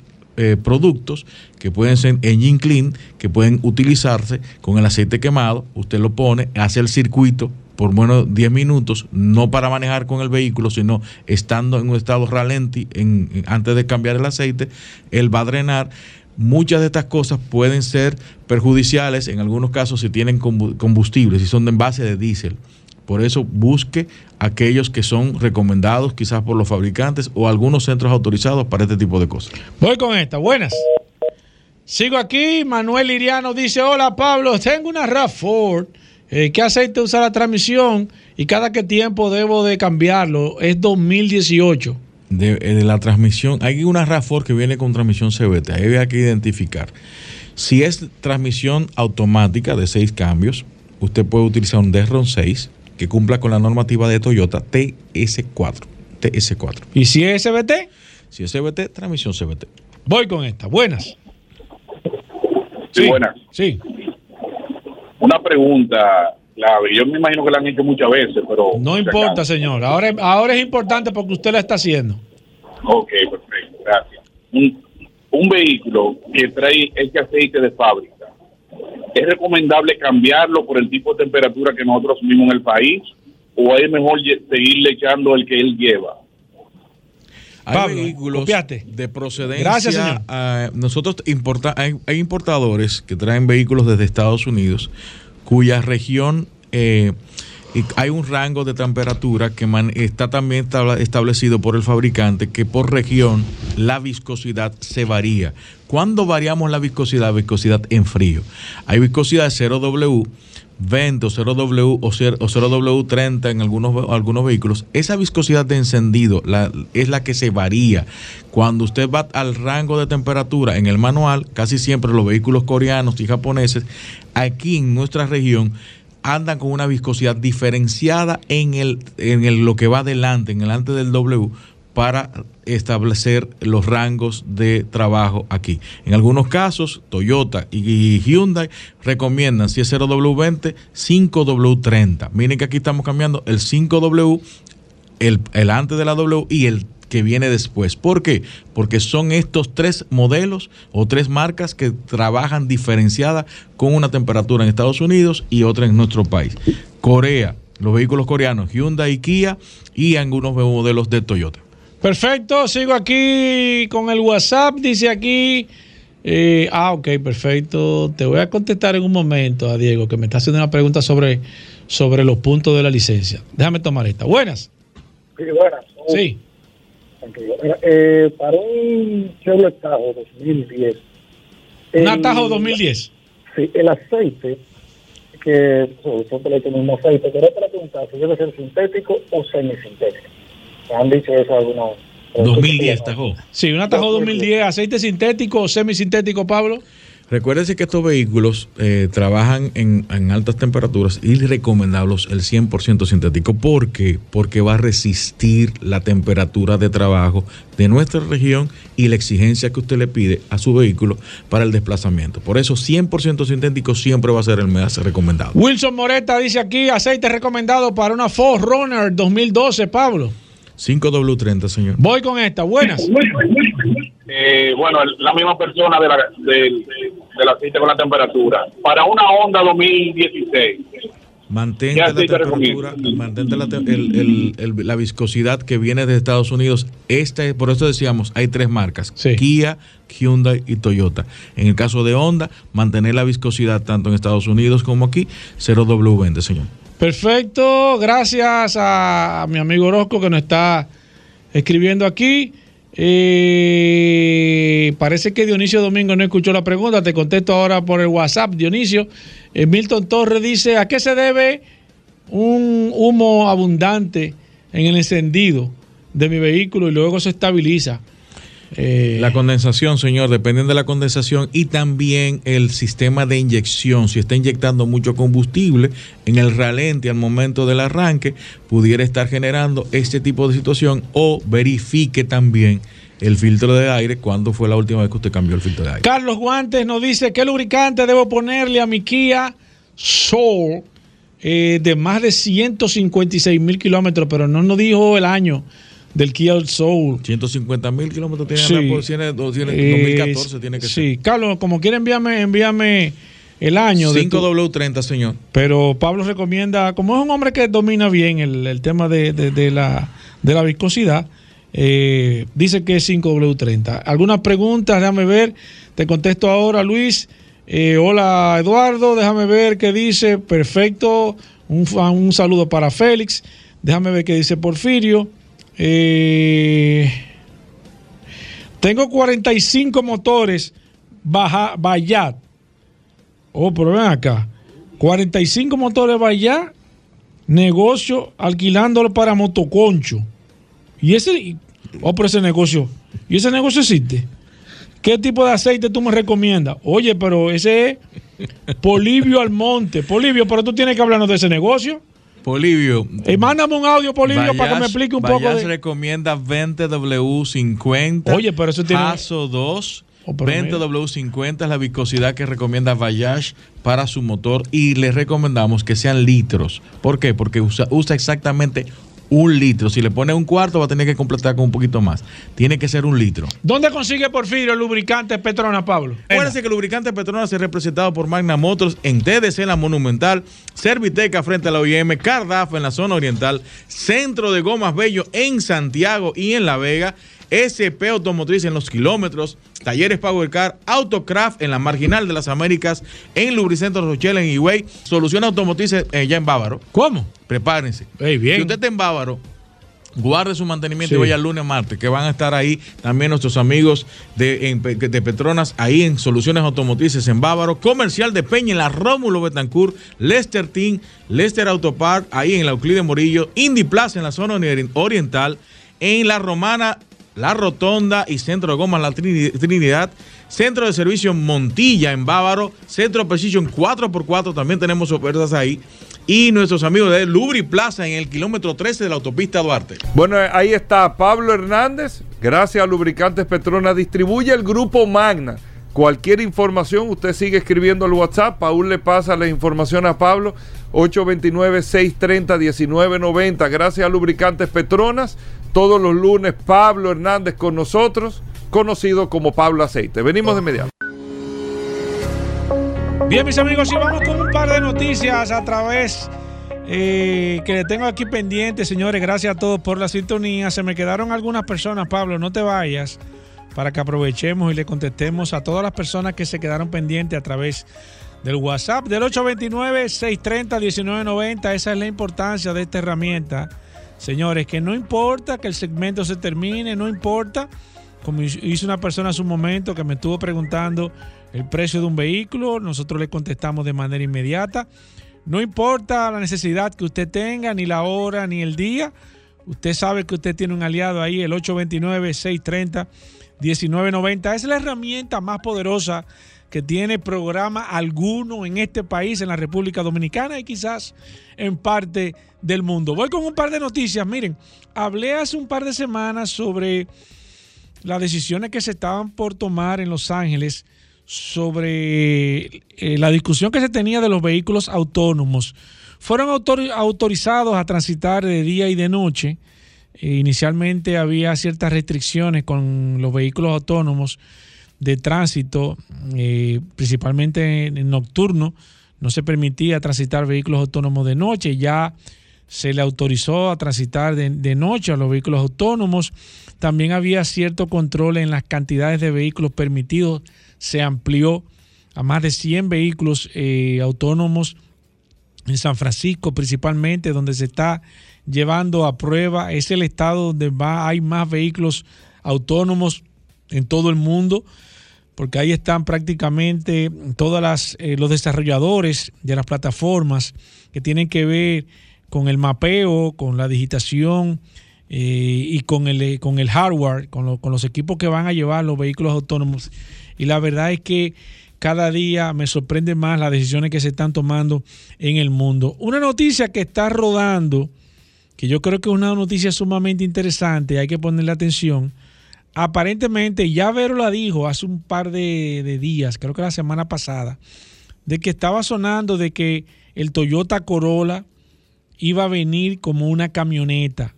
eh, productos que pueden ser engine clean, que pueden utilizarse con el aceite quemado, usted lo pone, hace el circuito por menos 10 minutos, no para manejar con el vehículo, sino estando en un estado ralenti en- en- antes de cambiar el aceite, él va a drenar muchas de estas cosas pueden ser perjudiciales en algunos casos si tienen combu- combustible, si son en base de diésel. Por eso busque aquellos que son recomendados quizás por los fabricantes o algunos centros autorizados para este tipo de cosas. Voy con esta, buenas. Sigo aquí, Manuel Liriano dice, hola Pablo, tengo una RAV4, eh, ¿qué aceite usa la transmisión? Y cada qué tiempo debo de cambiarlo, es 2018. De, eh, de la transmisión, hay una RAV4 que viene con transmisión CVT, ahí hay que identificar. Si es transmisión automática de seis cambios, usted puede utilizar un Desron 6 que cumpla con la normativa de Toyota TS4. TS4. ¿Y si es SBT? Si es CVT, transmisión CVT. Voy con esta, buenas. Sí, buenas. Sí. Una pregunta clave. Yo me imagino que la han hecho muchas veces, pero. No importa, señor. Ahora, ahora es importante porque usted la está haciendo. Ok, perfecto. Gracias. Un, un vehículo que trae este aceite de fábrica, ¿es recomendable cambiarlo por el tipo de temperatura que nosotros mismos en el país? ¿O es mejor seguirle echando el que él lleva? Hay Pablo, vehículos de procedencia. Gracias, señor. nosotros importa, hay, hay importadores que traen vehículos desde Estados Unidos cuya región eh, hay un rango de temperatura que man- está también establecido por el fabricante que por región la viscosidad se varía. ¿Cuándo variamos la viscosidad? Viscosidad en frío. Hay viscosidad de 0W. 20 o 0W o 0 o 0W30 en algunos, algunos vehículos, esa viscosidad de encendido es la que se varía. Cuando usted va al rango de temperatura en el manual, casi siempre los vehículos coreanos y japoneses, aquí en nuestra región, andan con una viscosidad diferenciada en, el, en el- lo que va adelante, en el antes del W, para establecer los rangos de trabajo aquí. En algunos casos, Toyota y Hyundai recomiendan, si es 0W20, 5W30. Miren que aquí estamos cambiando el 5W, el, el antes de la W y el que viene después. ¿Por qué? Porque son estos tres modelos o tres marcas que trabajan diferenciada con una temperatura en Estados Unidos y otra en nuestro país. Corea, los vehículos coreanos, Hyundai y Kia y algunos modelos de Toyota. Perfecto, sigo aquí con el WhatsApp, dice aquí. eh, ah, ok, perfecto. Te voy a contestar en un momento a Diego, que me está haciendo una pregunta sobre, sobre los puntos de la licencia. Déjame tomar esta. Buenas. Sí, buenas. Sí. Tranquilo. Eh, para un Chevrolet Tahoe 2010. Un Atajo 2010. Sí, el aceite, que so, siempre le tenemos aceite, pero para preguntar si debe ser sintético o semisintético. Han dicho eso algunos. 2010 Tahoe. Sí, un Atajo 2010, aceite sintético o semisintético, Pablo. Recuérdese que estos vehículos eh, trabajan en, altas temperaturas y recomendables el 100% sintético. ¿Por qué? Porque va a resistir la temperatura de trabajo de nuestra región y la exigencia que usted le pide a su vehículo para el desplazamiento. Por eso 100% sintético siempre va a ser el más recomendado. Wilson Moreta dice aquí, aceite recomendado para una Ford Runner 2012, Pablo. 5W30, señor. Voy con esta, buenas. Eh, bueno, la misma persona de la, del, del aceite con la temperatura. Para una Honda 2016, Mantente ¿Qué la temperatura, mantente la, te- el- el- el- la viscosidad que viene de Estados Unidos. Este, por eso decíamos, hay tres marcas, Kia, Hyundai y Toyota. En el caso de Honda, mantener la viscosidad tanto en Estados Unidos como aquí, 0W20, señor. Perfecto, gracias a, mi amigo Orozco que nos está escribiendo aquí. Eh, parece que Dionisio Domingo no escuchó la pregunta, te contesto ahora por el WhatsApp, Dionisio. Eh, Milton Torres dice, ¿a qué se debe un humo abundante en el encendido de mi vehículo y luego se estabiliza? Eh, La condensación, señor, dependiendo de la condensación y también el sistema de inyección. Si está inyectando mucho combustible en el ralente al momento del arranque, pudiera estar generando este tipo de situación o verifique también el filtro de aire cuando fue la última vez que usted cambió el filtro de aire. Carlos Guantes nos dice qué lubricante debo ponerle a mi Kia Soul eh, de más de 156 mil kilómetros, pero no nos dijo el año del Kia Soul. 150 mil kilómetros tiene, Sí. la- tiene- tiene- Eh, 2014 tiene que sí, Carlos, como quiera envíame, envíame el año. ser. de tu- 5W30, señor. pero Pablo recomienda, como es un hombre que domina bien el, el tema de, de- de la, de la viscosidad, Eh, dice que es 5W30. ¿Algunas preguntas? Déjame ver. Te contesto ahora, Luis. Eh, hola, Eduardo. Déjame ver qué dice. Perfecto. Un, un saludo para Félix. Déjame ver qué dice Porfirio. Eh, tengo 45 motores Baja, Bayat. Oh, pero ven acá. 45 motores Bayat. Negocio alquilándolo para motoconcho. Y ese, oh, pero ese negocio, ¿y ese negocio existe? ¿Qué tipo de aceite tú me recomiendas? Oye, pero ese es Polivio Almonte. Polivio, pero tú tienes que hablarnos de ese negocio. Polivio. Eh, mándame un audio, Polivio, para que me explique un poco Bayash de... recomienda 20W50. Oye, pero eso tiene- Paso 2. Oh, pero 20W50 es la viscosidad que recomienda Bayash para su motor y le recomendamos que sean litros. ¿Por qué? Porque usa, usa exactamente un litro. Si le pone un cuarto va a tener que completar con un poquito más. Tiene que ser un litro. ¿Dónde consigue Porfirio el lubricante Petrona, Pablo? Acuérdense que el lubricante Petronas es representado por Magna Motors en TDC, la Monumental, Serviteca frente a la OIM, Cardaf en la zona oriental, Centro de Gomas Bello en Santiago y en La Vega, SP Automotriz en los kilómetros, Talleres Power Car, Autocraft en la Marginal de las Américas, en Lubricentro Rochelle en Higüey, Solución Automotriz eh, ya en Bávaro. ¿Cómo? Prepárense. bien. Si usted está en Bávaro, guarde su mantenimiento Sí. y vaya el lunes martes, que van a estar ahí también nuestros amigos de, en de Petronas, ahí en Soluciones Automotrices en Bávaro, Comercial de Peña en la Rómulo Betancourt, Lester Team, Lester Autopark, ahí en la Euclide Morillo, Indy Plaza en la zona ori- oriental, en la Romana, la Rotonda y Centro de Gomas La Trini- Trinidad, Centro de Servicio Montilla en Bávaro, Centro Precision 4x4, también tenemos ofertas ahí. Y nuestros amigos de Lubri Plaza en el kilómetro 13 de la autopista Duarte. Bueno, ahí está Pablo Hernández. Gracias a Lubricantes Petronas. Distribuye el grupo Magna. Cualquier información, usted sigue escribiendo al WhatsApp. Paul le pasa la información a Pablo. 829-630-1990. Gracias a Lubricantes Petronas. Todos los lunes, Pablo Hernández con nosotros, conocido como Pablo Aceite. Venimos de inmediato. Bien, mis amigos, y vamos con un par de noticias a través eh, que le tengo aquí pendiente, señores. Gracias a todos por la sintonía. Se me quedaron algunas personas, Pablo, no te vayas, para que aprovechemos y le contestemos a todas las personas que se quedaron pendientes a través del WhatsApp del 829-630-1990. Esa es la importancia de esta herramienta. Señores, que no importa que el segmento se termine, no importa, como hizo una persona hace un momento que me estuvo preguntando el precio de un vehículo, nosotros le contestamos de manera inmediata. No importa la necesidad que usted tenga, ni la hora, ni el día. Usted sabe que usted tiene un aliado ahí, el 829-630-1990. Es la herramienta más poderosa que tiene programa alguno en este país, en la República Dominicana y quizás en parte del mundo. Voy con un par de noticias. Miren, hablé hace un par de semanas sobre las decisiones que se estaban por tomar en Los Ángeles sobre eh, la discusión que se tenía de los vehículos autónomos. Fueron autor- autorizados a transitar de día y de noche. Eh, inicialmente había ciertas restricciones con los vehículos autónomos de tránsito, eh, principalmente en, nocturno. No se permitía transitar vehículos autónomos de noche. Ya se le autorizó a transitar de, de noche a los vehículos autónomos. También había cierto control en las cantidades de vehículos permitidos. Se amplió a más de 100 vehículos eh, autónomos en San Francisco principalmente, donde se está llevando a prueba. Es el estado donde va, hay más vehículos autónomos en todo el mundo, porque ahí están prácticamente todos eh, los desarrolladores de las plataformas que tienen que ver con el mapeo, con la digitación eh, y con el, eh, con el hardware, con, con los equipos que van a llevar los vehículos autónomos. Y la verdad es que cada día me sorprende más las decisiones que se están tomando en el mundo. Una noticia que está rodando, que yo creo que es una noticia sumamente interesante, hay que ponerle atención. Aparentemente, ya Vero la dijo hace un par de, días, creo que la semana pasada, de que estaba sonando de que el Toyota Corolla iba a venir como una camioneta.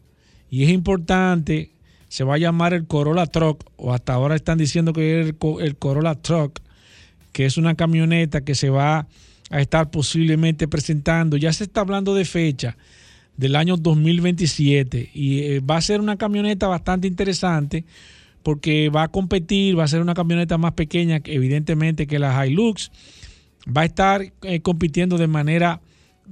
Y es importante, se va a llamar el Corolla Truck, o hasta ahora están diciendo que es el Corolla Truck, que es una camioneta que se va a estar posiblemente presentando. Ya se está hablando de fecha del año 2027 y eh, va a ser una camioneta bastante interesante porque va a competir, va a ser una camioneta más pequeña evidentemente que la Hilux, va a estar eh, compitiendo de manera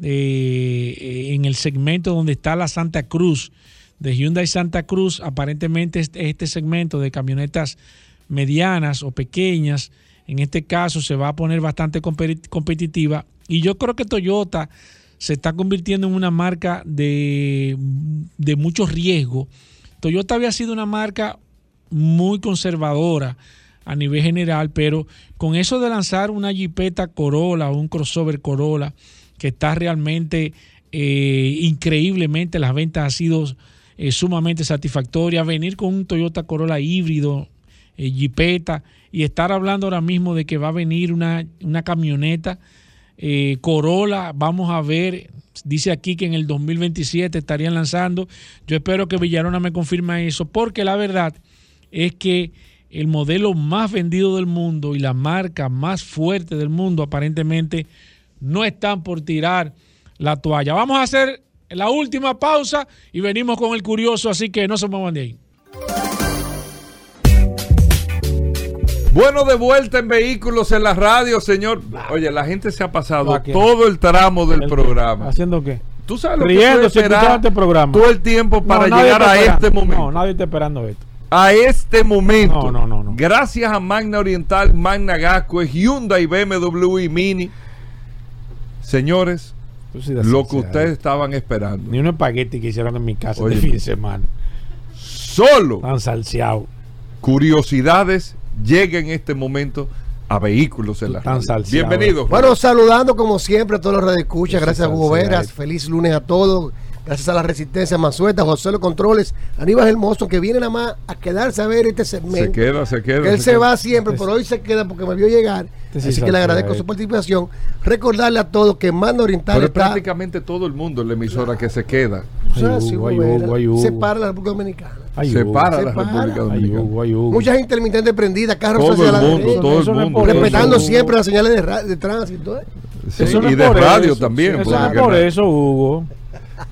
eh, en el segmento donde está la Santa Cruz de Hyundai Santa Cruz, aparentemente este, segmento de camionetas medianas o pequeñas, en este caso se va a poner bastante competitiva. Y yo creo que Toyota se está convirtiendo en una marca de, de mucho riesgo. Toyota había sido una marca muy conservadora a nivel general, pero con eso de lanzar una Jeepeta Corolla o un crossover Corolla, que está realmente eh, increíblemente, las ventas han sido eh, sumamente satisfactorias, venir con un Toyota Corolla híbrido, eh, y estar hablando ahora mismo de que va a venir una, una camioneta eh, Corolla, vamos a ver, dice aquí que en el 2027 estarían lanzando. Yo espero que Villarona me confirme eso, porque la verdad es que el modelo más vendido del mundo y la marca más fuerte del mundo aparentemente no están por tirar la toalla. Vamos a hacer la última pausa y venimos con el curioso, así que no se muevan de ahí. Bueno, de vuelta en vehículos en la radio, señor. Oye, la gente se ha pasado todo el tramo del programa. ¿Haciendo qué? Tú sabes lo Riendo, que este programa. todo el tiempo para llegar a este momento. No, nadie está esperando esto. A este momento. No, no, no, no. Gracias a Magna Oriental, Magna Gasco, Hyundai, BMW y Mini. Señores, lo que ustedes estaban esperando. Ni un espagueti que hicieron en mi casa de fin de semana. Solo. Tan salseado. Curiosidades llega en este momento a vehículos en la Bienvenido. Bueno, saludando como siempre a todos los escucha Gracias a Hugo Veras. Feliz lunes a todos. Gracias a la Resistencia Mansueta, José Los Controles, Aníbal Hermoso, que viene nada más a quedarse a ver este segmento. Se queda, se queda. él se, va siempre, pero hoy se queda porque me vio llegar. así que le agradezco su participación. Recordarle a todos que Mando Oriental pero prácticamente todo el mundo en la emisora que se queda. se para la República Dominicana. se para la República Dominicana. Muchas intermitentes prendidas, carros todo el mundo, todo el mundo, respetando siempre las señales de, de tránsito. ¿eh? y de radio también. Eso por eso, Hugo.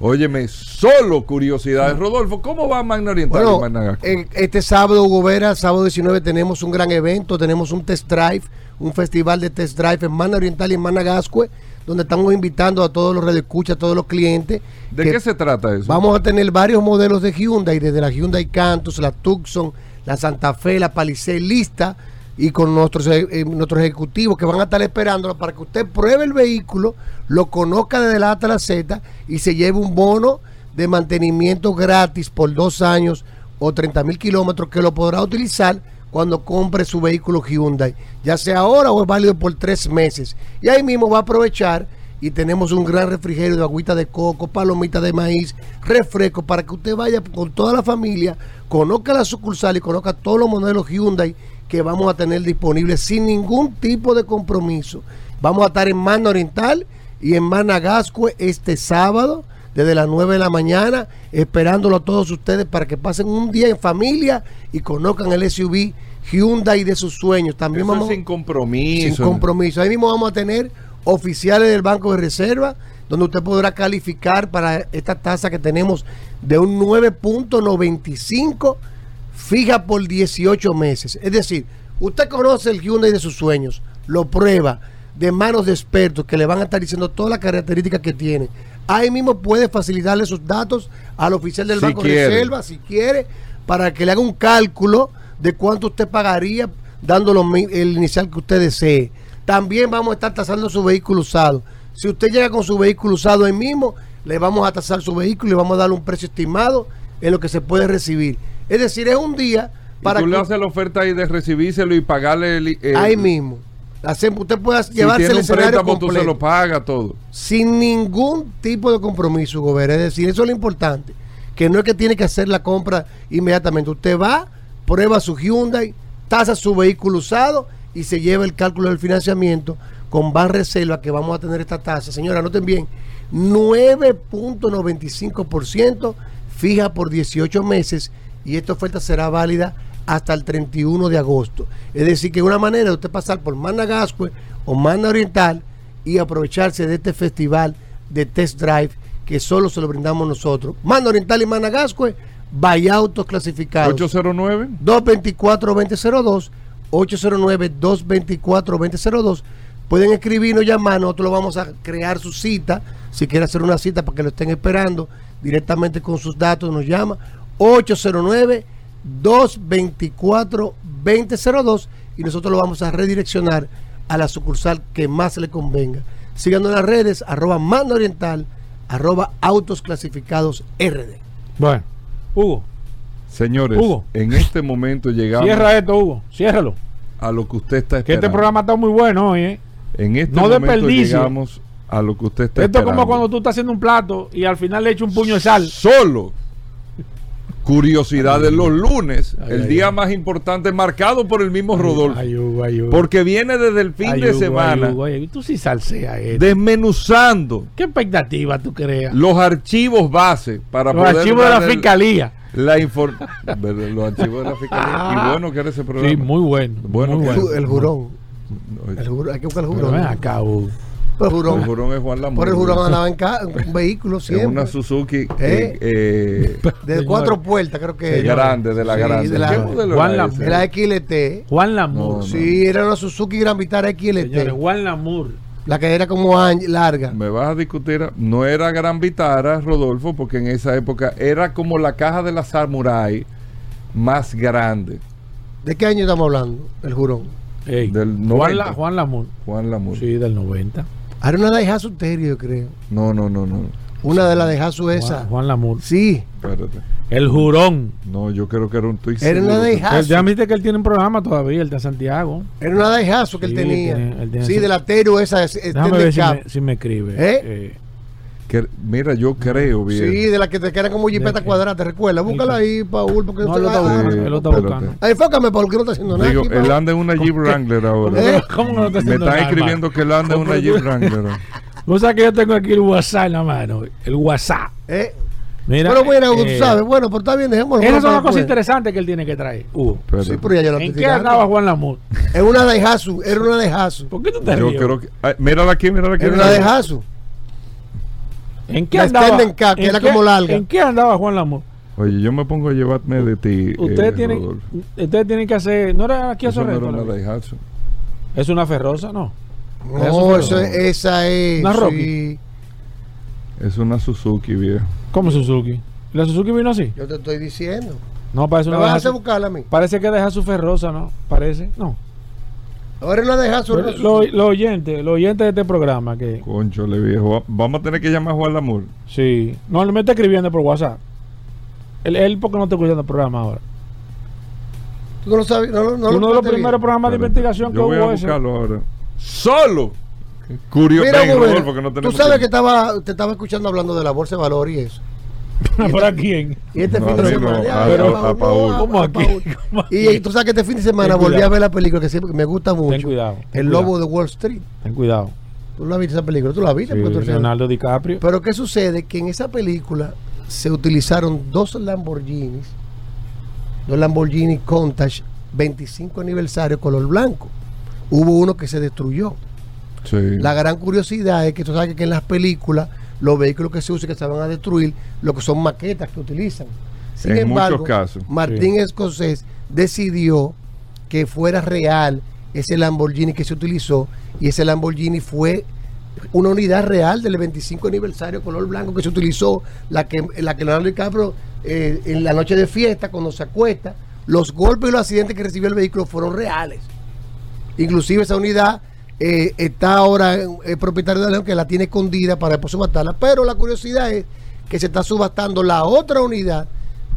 Óyeme, solo curiosidades. Rodolfo, ¿cómo va Magna Oriental bueno, Este sábado, Hugo Vera, sábado 19, tenemos un gran evento. Tenemos un test drive, un festival de test drive en Magna Oriental y en Managascue, donde estamos invitando a todos los redescuchas, a todos los clientes. ¿De qué se trata eso? Vamos a tener varios modelos de Hyundai, desde la Hyundai Cantus, la Tucson, la Santa Fe, la Palisade lista y con nuestros, eh, eh, nuestros ejecutivos que van a estar esperándolo para que usted pruebe el vehículo, lo conozca desde la A hasta la Z y se lleve un bono de mantenimiento gratis por dos años o 30 mil kilómetros que lo podrá utilizar cuando compre su vehículo Hyundai, ya sea ahora o es válido por tres meses. Y ahí mismo va a aprovechar y tenemos un gran refrigerio de agüita de coco, palomita de maíz, refresco para que usted vaya con toda la familia, conozca la sucursal y conozca todos los modelos Hyundai que vamos a tener disponibles sin ningún tipo de compromiso. Vamos a estar en Mano Oriental y en Managascue este sábado desde las 9 de la mañana, esperándolo a todos ustedes para que pasen un día en familia y conozcan el SUV Hyundai de sus sueños. También vamos sin compromiso. Sin compromiso. Ahí mismo vamos a tener oficiales del Banco de Reserva, donde usted podrá calificar para esta tasa que tenemos de un 9.95 fija por 18 meses. Es decir, usted conoce el Hyundai de sus sueños, lo prueba de manos de expertos que le van a estar diciendo todas las características que tiene. Ahí mismo puede facilitarle sus datos al oficial del Banco de Reserva, si quiere, para que le haga un cálculo de cuánto usted pagaría dándolo el inicial que usted desee. También vamos a estar tasando su vehículo usado. Si usted llega con su vehículo usado ahí mismo, le vamos a tasar su vehículo y le vamos a darle un precio estimado en lo que se puede recibir. Es decir, es un día para. ¿Y tú le haces la oferta ahí de recibírselo y pagarle el. ahí mismo. usted puede llevarse el escenario completo, tú se lo paga todo. Sin ningún tipo de compromiso, gobierno. Es decir, eso es lo importante. Que no es que tiene que hacer la compra inmediatamente. Usted va, prueba su Hyundai, tasa su vehículo usado y se lleva el cálculo del financiamiento con Ban Reserva que vamos a tener esta tasa. Señora, noten bien, 9.95% fija por 18 meses y esta oferta será válida hasta el 31 de agosto. Es decir, que una manera de usted pasar por Managascue o Mana Oriental y aprovecharse de este festival de test drive que solo se lo brindamos nosotros. Manda Oriental y Managascue, vaya autos clasificados. 809 224-2002, 809-224-2002. Pueden escribirnos, llamarnos, nosotros lo vamos a crear su cita. Si quiere hacer una cita para que lo estén esperando, directamente con sus datos nos llama 809-224-2002 y nosotros lo vamos a redireccionar a la sucursal que más le convenga. Síganos en las redes, arroba mando oriental, arroba autos clasificados RD. Bueno, Hugo, Señores, Hugo. en este momento llegamos cierra esto, Hugo. Ciérralo. a lo que usted está Que esperando. este programa está muy bueno hoy, ¿eh? En este no momento llegamos a lo que usted está Esto es como esperando. cuando tú estás haciendo un plato y al final le echas un puño de sal. Solo curiosidad de los lunes, Ay, el ay, día ay. más importante marcado por el mismo Rodolfo. Hugo. Porque viene desde el fin Ay, de Hugo, semana ay, Hugo, ay, tú sí salseas esto. desmenuzando ¿Qué expectativa tú creas? los archivos base para Los poder archivos de la fiscalía. La ¿Verdad? los archivos de la fiscalía. <laughs> y bueno que era ese programa. Sí, muy bueno. Bueno, muy que- El, bueno. el jurón. No, El jurón, Hay que buscar el Pero jurón. ven acá, Hugo. Pero el jurón. el jurón es Juan Lamor. Por el jurón andaba en, ca- un vehículo Es siempre. una Suzuki ¿Eh? eh, eh, de Señor. cuatro puertas, creo que. de grande, de la Sí, grande. de la- ¿Qué modelo Juan era Lam- ese? De la XLT. Juan Lamour. No, Sí, era una Suzuki Gran Vitara XLT. Señores, Juan Lamour. La que era como larga. Me vas a discutir, no era Gran Vitara, Rodolfo, porque en esa época era como la caja de la Samurai más grande ¿De qué año estamos hablando? El jurón. Ey, del Juan, 90. La- Juan Lamour. Juan Lamour. Sí, del 90. Era una Daihatsu Terio, yo creo. No, no, no, no. Una de las Daihatsu esa. Juan, Juan Lamour. Sí, Espérate. El jurón. No, yo creo que era un tuit. Era una Daihatsu. ya viste que él tiene un programa todavía, el de Santiago. Era una Daihatsu que él Sí, tenía. tiene- él tiene sí, ese- de la Terio esa. es- es Déjame Tender ver si Cap. me, si me escribe. ¿Eh? Eh, Que, mira, yo creo bien. Sí, de la que te quedan como jipeta cuadrada, ¿te recuerdas? Búscala ahí, Paul, porque No, lo está buscando. Sí, él lo está buscando. Ahí, enfócame, Paul, que no está haciendo nada. Digo, aquí, él anda en una Jeep Wrangler ahora. ¿Eh? ¿Cómo no está Me haciendo está nada, escribiendo que él anda en ¿Cómo una Jeep Wrangler. <laughs> Vos sabés que yo tengo aquí el WhatsApp en la mano. El WhatsApp. ¿Eh? Mira, Pero bueno, tú eh, sabes, bueno, pues está bien, dejémoslo. Esas son las cosas interesantes que él tiene que traer. Sí, pero ya yo lo ¿En qué andaba Juan Lamour? Es una Daihatsu, era una Daihatsu. ¿Por qué tú te Yo ríes? creo que. ay, mírala aquí, mírala aquí. Era una mírala aquí. ¿En qué La andaba? Que en era qué- como larga. ¿En qué andaba Juan Lamour? Oye, yo me pongo a llevarme de ti. Ustedes eh, tienen, ustedes tienen que hacer. ¿No era aquí a Eso no era Sorrento? una Daihatsu. Es una ferrosa, ¿no? No, Eso eso es- esa es. Una Rocky. sí. Es una Suzuki, viejo. ¿Cómo Suzuki? ¿La Suzuki vino así? Yo te estoy diciendo. No, parece ¿Me una vas a hacer su- buscarla a mí? Parece que deja su ferrosa, ¿no? Parece. No. Ahora Daihatsu. Pero una Los los oyentes, los oyentes de este programa que. Conchole, viejo. Vamos a tener que llamar a Juan Lamour. Sí. No, él me está escribiendo por WhatsApp. Él, él porque no está escuchando el programa ahora. Tú no lo sabes. No, no, no Uno de los primeros bien. programas de investigación que Yo voy a hubo ese. buscarlo ahora. Solo. Curioso. Mira, Ven, Hugo, Rodolfo, que no tú sabes que estaba, te estaba escuchando hablando de la bolsa de valor y eso. <laughs> ¿Por a quién? Y este No, fin de semana. no, a- a- a Paul. ¿Cómo a aquí? Paul. <laughs> ¿Cómo aquí? Y, y tú sabes que este fin de semana Ten volví cuidado. a ver la película que siempre me gusta mucho. Ten cuidado. ten El cuidado. Lobo de Wall Street. Ten cuidado. ¿Tú la viste esa película? ¿Tú la viste? Sí, tú Leonardo DiCaprio. Pero ¿qué sucede? Que en esa película se utilizaron dos Lamborghinis, dos Lamborghini Countach 25 aniversario color blanco. Hubo uno que se destruyó. Sí. La gran curiosidad es que tú sabes que en las películas los vehículos que se usan que se van a destruir, lo que son maquetas que utilizan. Sin En embargo, muchos casos. Martín Escocés decidió que fuera real ese Lamborghini que se utilizó y ese Lamborghini fue una unidad real del 25 aniversario color blanco que se utilizó, la que, la que Leonardo DiCaprio eh, en la noche de fiesta, cuando se acuesta, los golpes y los accidentes que recibió el vehículo fueron reales. Inclusive esa unidad eh, está ahora en- el propietario de León que la tiene escondida para después subastarla. Pero la curiosidad es que se está subastando la otra unidad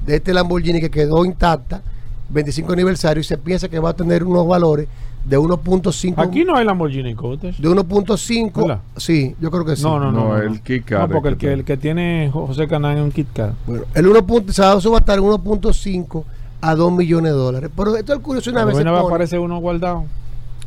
de este Lamborghini que quedó intacta, 25 aniversario, y se piensa que va a tener unos valores de 1.5 Aquí no hay Lamborghini Cotes. de 1.5 ¿Verdad? sí yo creo que sí No, no, no. No, no, el no. Kit Kat No, porque el que el que tiene Jo- José Canán es un Kit Kat. bueno el 1. punto- se va a subastar en 1.5 a 2 millones de dólares pero esto es curioso una Una vez se va a pone aparecer uno guardado.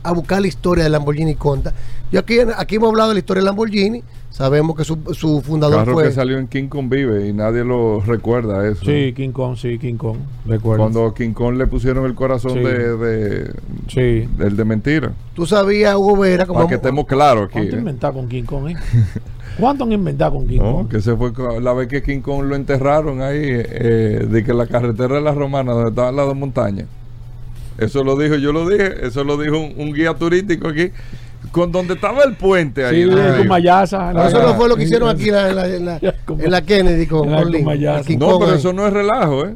A buscar la historia del Lamborghini Conta yo aquí, aquí hemos hablado de la historia del Lamborghini Sabemos que su, su fundador Carro fue. que salió en King Kong Vive y nadie lo recuerda eso. Sí, King Kong, sí, King Kong. Recuerdo. Cuando King Kong le pusieron el corazón Sí. de, de, Sí. del de mentira. Tú sabías, Hugo Vera, como Para que estemos claros aquí. ¿Cuánto ¿eh? inventado con King Kong, eh? <laughs> ¿Cuánto han inventado con King No, Kong? que se fue la vez que King Kong lo enterraron ahí, eh, de que la carretera de la Romana, donde estaban las dos montañas. Eso lo dijo, yo lo dije, eso lo dijo un, un guía turístico aquí, con donde estaba el puente ahí. Sí. Cumayasa. No, eso no fue lo que hicieron aquí en la, en la- en la- <laughs> en la Kennedy con, En la con Lin, Cumayasa. el King No, pero eso no es relajo, ¿eh?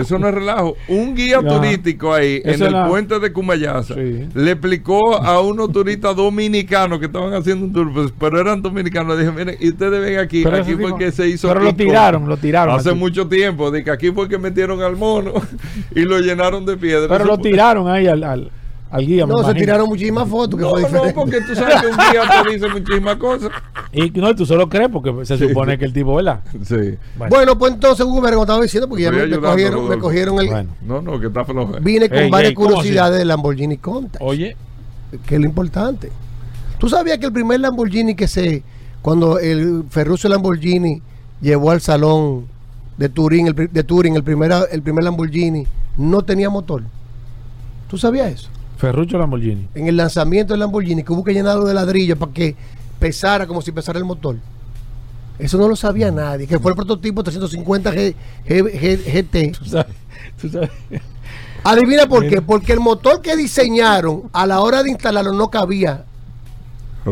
Eso no es relajo. Un guía No. turístico ahí Eso en el puente de Cumayasa Sí. le explicó a unos turistas dominicanos que estaban haciendo un tour, pues, pero eran dominicanos. Le dije, miren, y ustedes ven aquí, Pero aquí fue que se hizo. pero lo tiraron, lo tiraron Hace aquí. mucho tiempo, de que aquí fue que metieron al mono <laughs> y lo llenaron de piedra. Pero Eso lo fue- tiraron ahí al, al, al guía. me No, se imagino. tiraron muchísimas fotos que No, fue no, porque tú sabes que un guía te dice muchísimas cosas. Y no, tú solo crees porque se supone que el tipo, ¿verdad? Sí. Bueno. Bueno, pues entonces, Hugo como estaba diciendo, porque ya me, ayudando, cogieron, me cogieron el. Bueno. No, no, que está flojo. Vine con Ey, varias ey, ¿cómo curiosidades del Lamborghini Countach. Oye, que es lo importante. ¿Tú sabías que el primer Lamborghini que se, cuando el Ferruccio Lamborghini llevó al salón de Turín, el, de Turing, el primer, el primer Lamborghini, no tenía motor? ¿Tú sabías eso? Ferrucho Lamborghini. En el lanzamiento del Lamborghini, que hubo que llenarlo de ladrillo para que pesara como si pesara el motor. Eso no lo sabía nadie, que fue el prototipo 350 G- G- G- GT. <laughs> Tú sabes, tú sabes. Adivina por qué, porque el motor que diseñaron a la hora de instalarlo no cabía.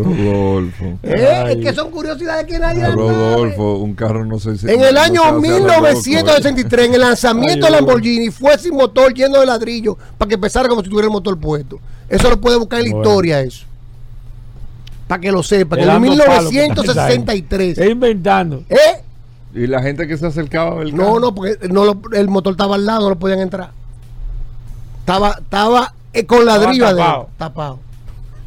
Rodolfo. ¿Eh? Es que son curiosidades que nadie A sabe. Rodolfo, un carro no sé si. En el año se hace a lo loco, ¿eh? 1963, en el lanzamiento Hugo. Lamborghini, fue sin motor lleno de ladrillo para que pesara como si tuviera el motor puesto. Eso lo puede buscar en la Bueno. historia, eso. Para que lo sepa. que En Te el dando palo, que 1963. Está inventando. ¿Eh? Y la gente que se acercaba a ver el No, no, porque no lo- el motor estaba al lado, no lo podían entrar. Estaba, estaba eh, con ladrillo tapado. adentro, tapado.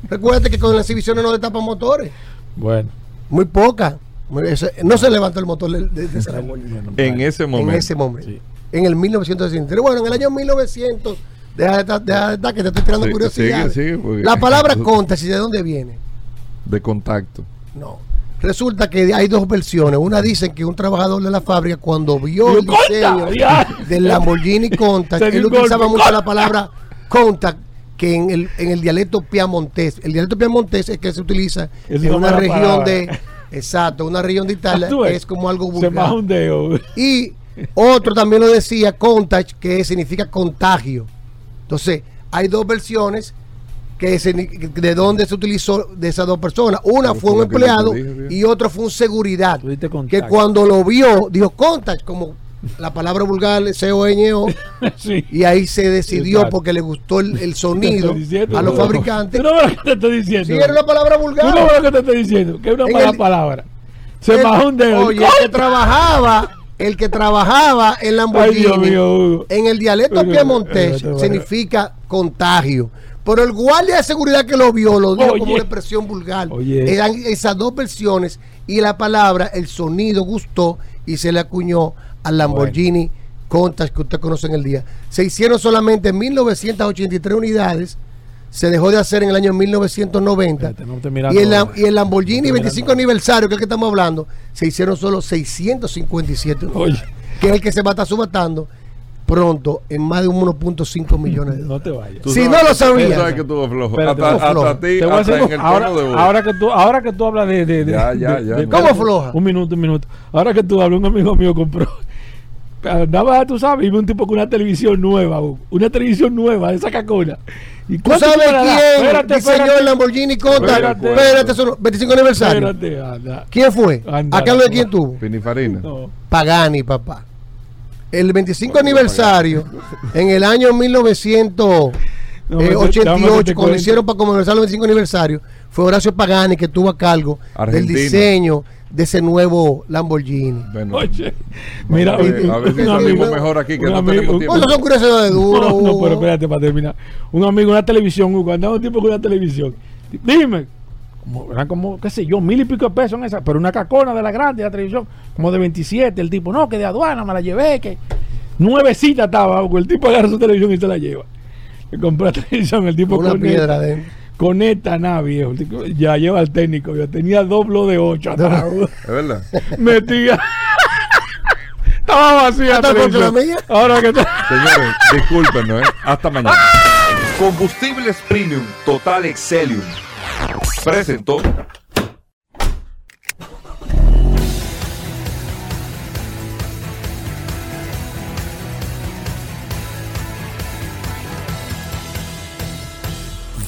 Recuerda que con las exhibiciones no destapan motores. Bueno. Muy poca. Muy- ese- no se levantó el motor de, de- de. En ese momento. En ese momento. Sí. En el 1963. Bueno, en el año 1900. Deja de estar, deja de estar, que te estoy tirando Sí, curiosidad. sigue, sigue, porque- La palabra <laughs> contas, ¿y de dónde viene? De contacto. No. Resulta que hay dos versiones. Una dicen que un trabajador de la fábrica, cuando vio el diseño del Lamborghini Contact, él utilizaba mucho la palabra contact que en el, en el dialecto piamontés. El dialecto piamontés es que se utiliza Es en una región palabra. de. Exacto, una región de Italia que es como algo Se vulgar. baja un dedo. Y otro también lo decía contact, que significa contagio. Entonces, hay dos versiones que se- de dónde se utilizó de esas dos personas. Una fue un empleado dije, y otro fue un seguridad. Que cuando lo vio, dijo contact, como la palabra vulgar, C-O-N-O, <laughs> Sí. y ahí se decidió Exacto. porque le gustó el, <laughs> sonido diciendo, a los no. fabricantes. No que te estoy diciendo. Sí, era una palabra vulgar. no lo que te estoy diciendo. Que es una En mala el- palabra. Se El- bajó un dedo. Oye, el que trabajaba, el que trabajaba en Ay, Lamborghini, Dios mío, en el dialecto piemontés eh, significa contagio. Pero el guardia de seguridad que lo vio lo dijo Oye. como una expresión vulgar. Oye. Eran esas dos versiones y la palabra, el sonido gustó y se le acuñó al Lamborghini Countach que usted conoce en el día. Se hicieron solamente 1983 unidades. Se dejó de hacer en el año 1990. Espérate, no te Y el, y el Lamborghini No te 25 mirando. aniversario, que es el que estamos hablando, se hicieron solo 657 unidades, Oye, que es el que se va a estar subatando pronto en más de 1.5 millones de dólares. <laughs> no te vayas. Tú Si sabes- no lo Tú sabía. sabes que estuvo flojo. Espérate, hasta, estuvo flojo. hasta ti, Te voy a hasta en el ahora, de ahora que tú ahora que tú hablas de, de, de- Ya, ya, de- ya, de- no. ¿Cómo floja? un minuto un minuto ahora que tú hablas un amigo mío compró andaba tú sabes y vi un tipo con una televisión nueva una televisión nueva de esa cacona y ¿Tú sabes quién Espérate, diseñó espérate. el Lamborghini Countach? Espérate. Espérate, eso no- 25 aniversario. espérate anda. ¿Quién fue? Anda, ¿A cargo de quién tuvo? Pinifarina. No. Pagani, papá. El 25 aniversario, en el año 1988, No, te cuando hicieron para conmemorar el 25 aniversario, fue Horacio Pagani que estuvo a cargo Argentino. del diseño de ese nuevo Lamborghini. Bueno, Oye, mira, a ver, a ver si un salimos amigo- mejor aquí, que un no amigo- tenemos tiempo. No son curiosidades duras, No, no, Hugo. pero espérate para terminar. Un amigo, una televisión, Hugo, andaba un tipo con una televisión. Dime, como, eran como, qué sé yo, mil y pico de pesos en esa, pero una cacona de la grande, la televisión, como de 27. El tipo, no, que de aduana me la llevé, que nuevecita estaba, Hugo. El tipo agarra su televisión y se la lleva. Le compró la televisión, el tipo Una con piedra adentro. Conecta nada, viejo. Ya lleva el técnico. Yo tenía doblo de 8 atrás. Es verdad. Metía. <laughs> Estaba vacía. Hasta porque la mía. Ahora que te- Señores, discúlpenos, <laughs> ¿eh? Hasta mañana. Combustibles Premium Total Excelium. Presentó.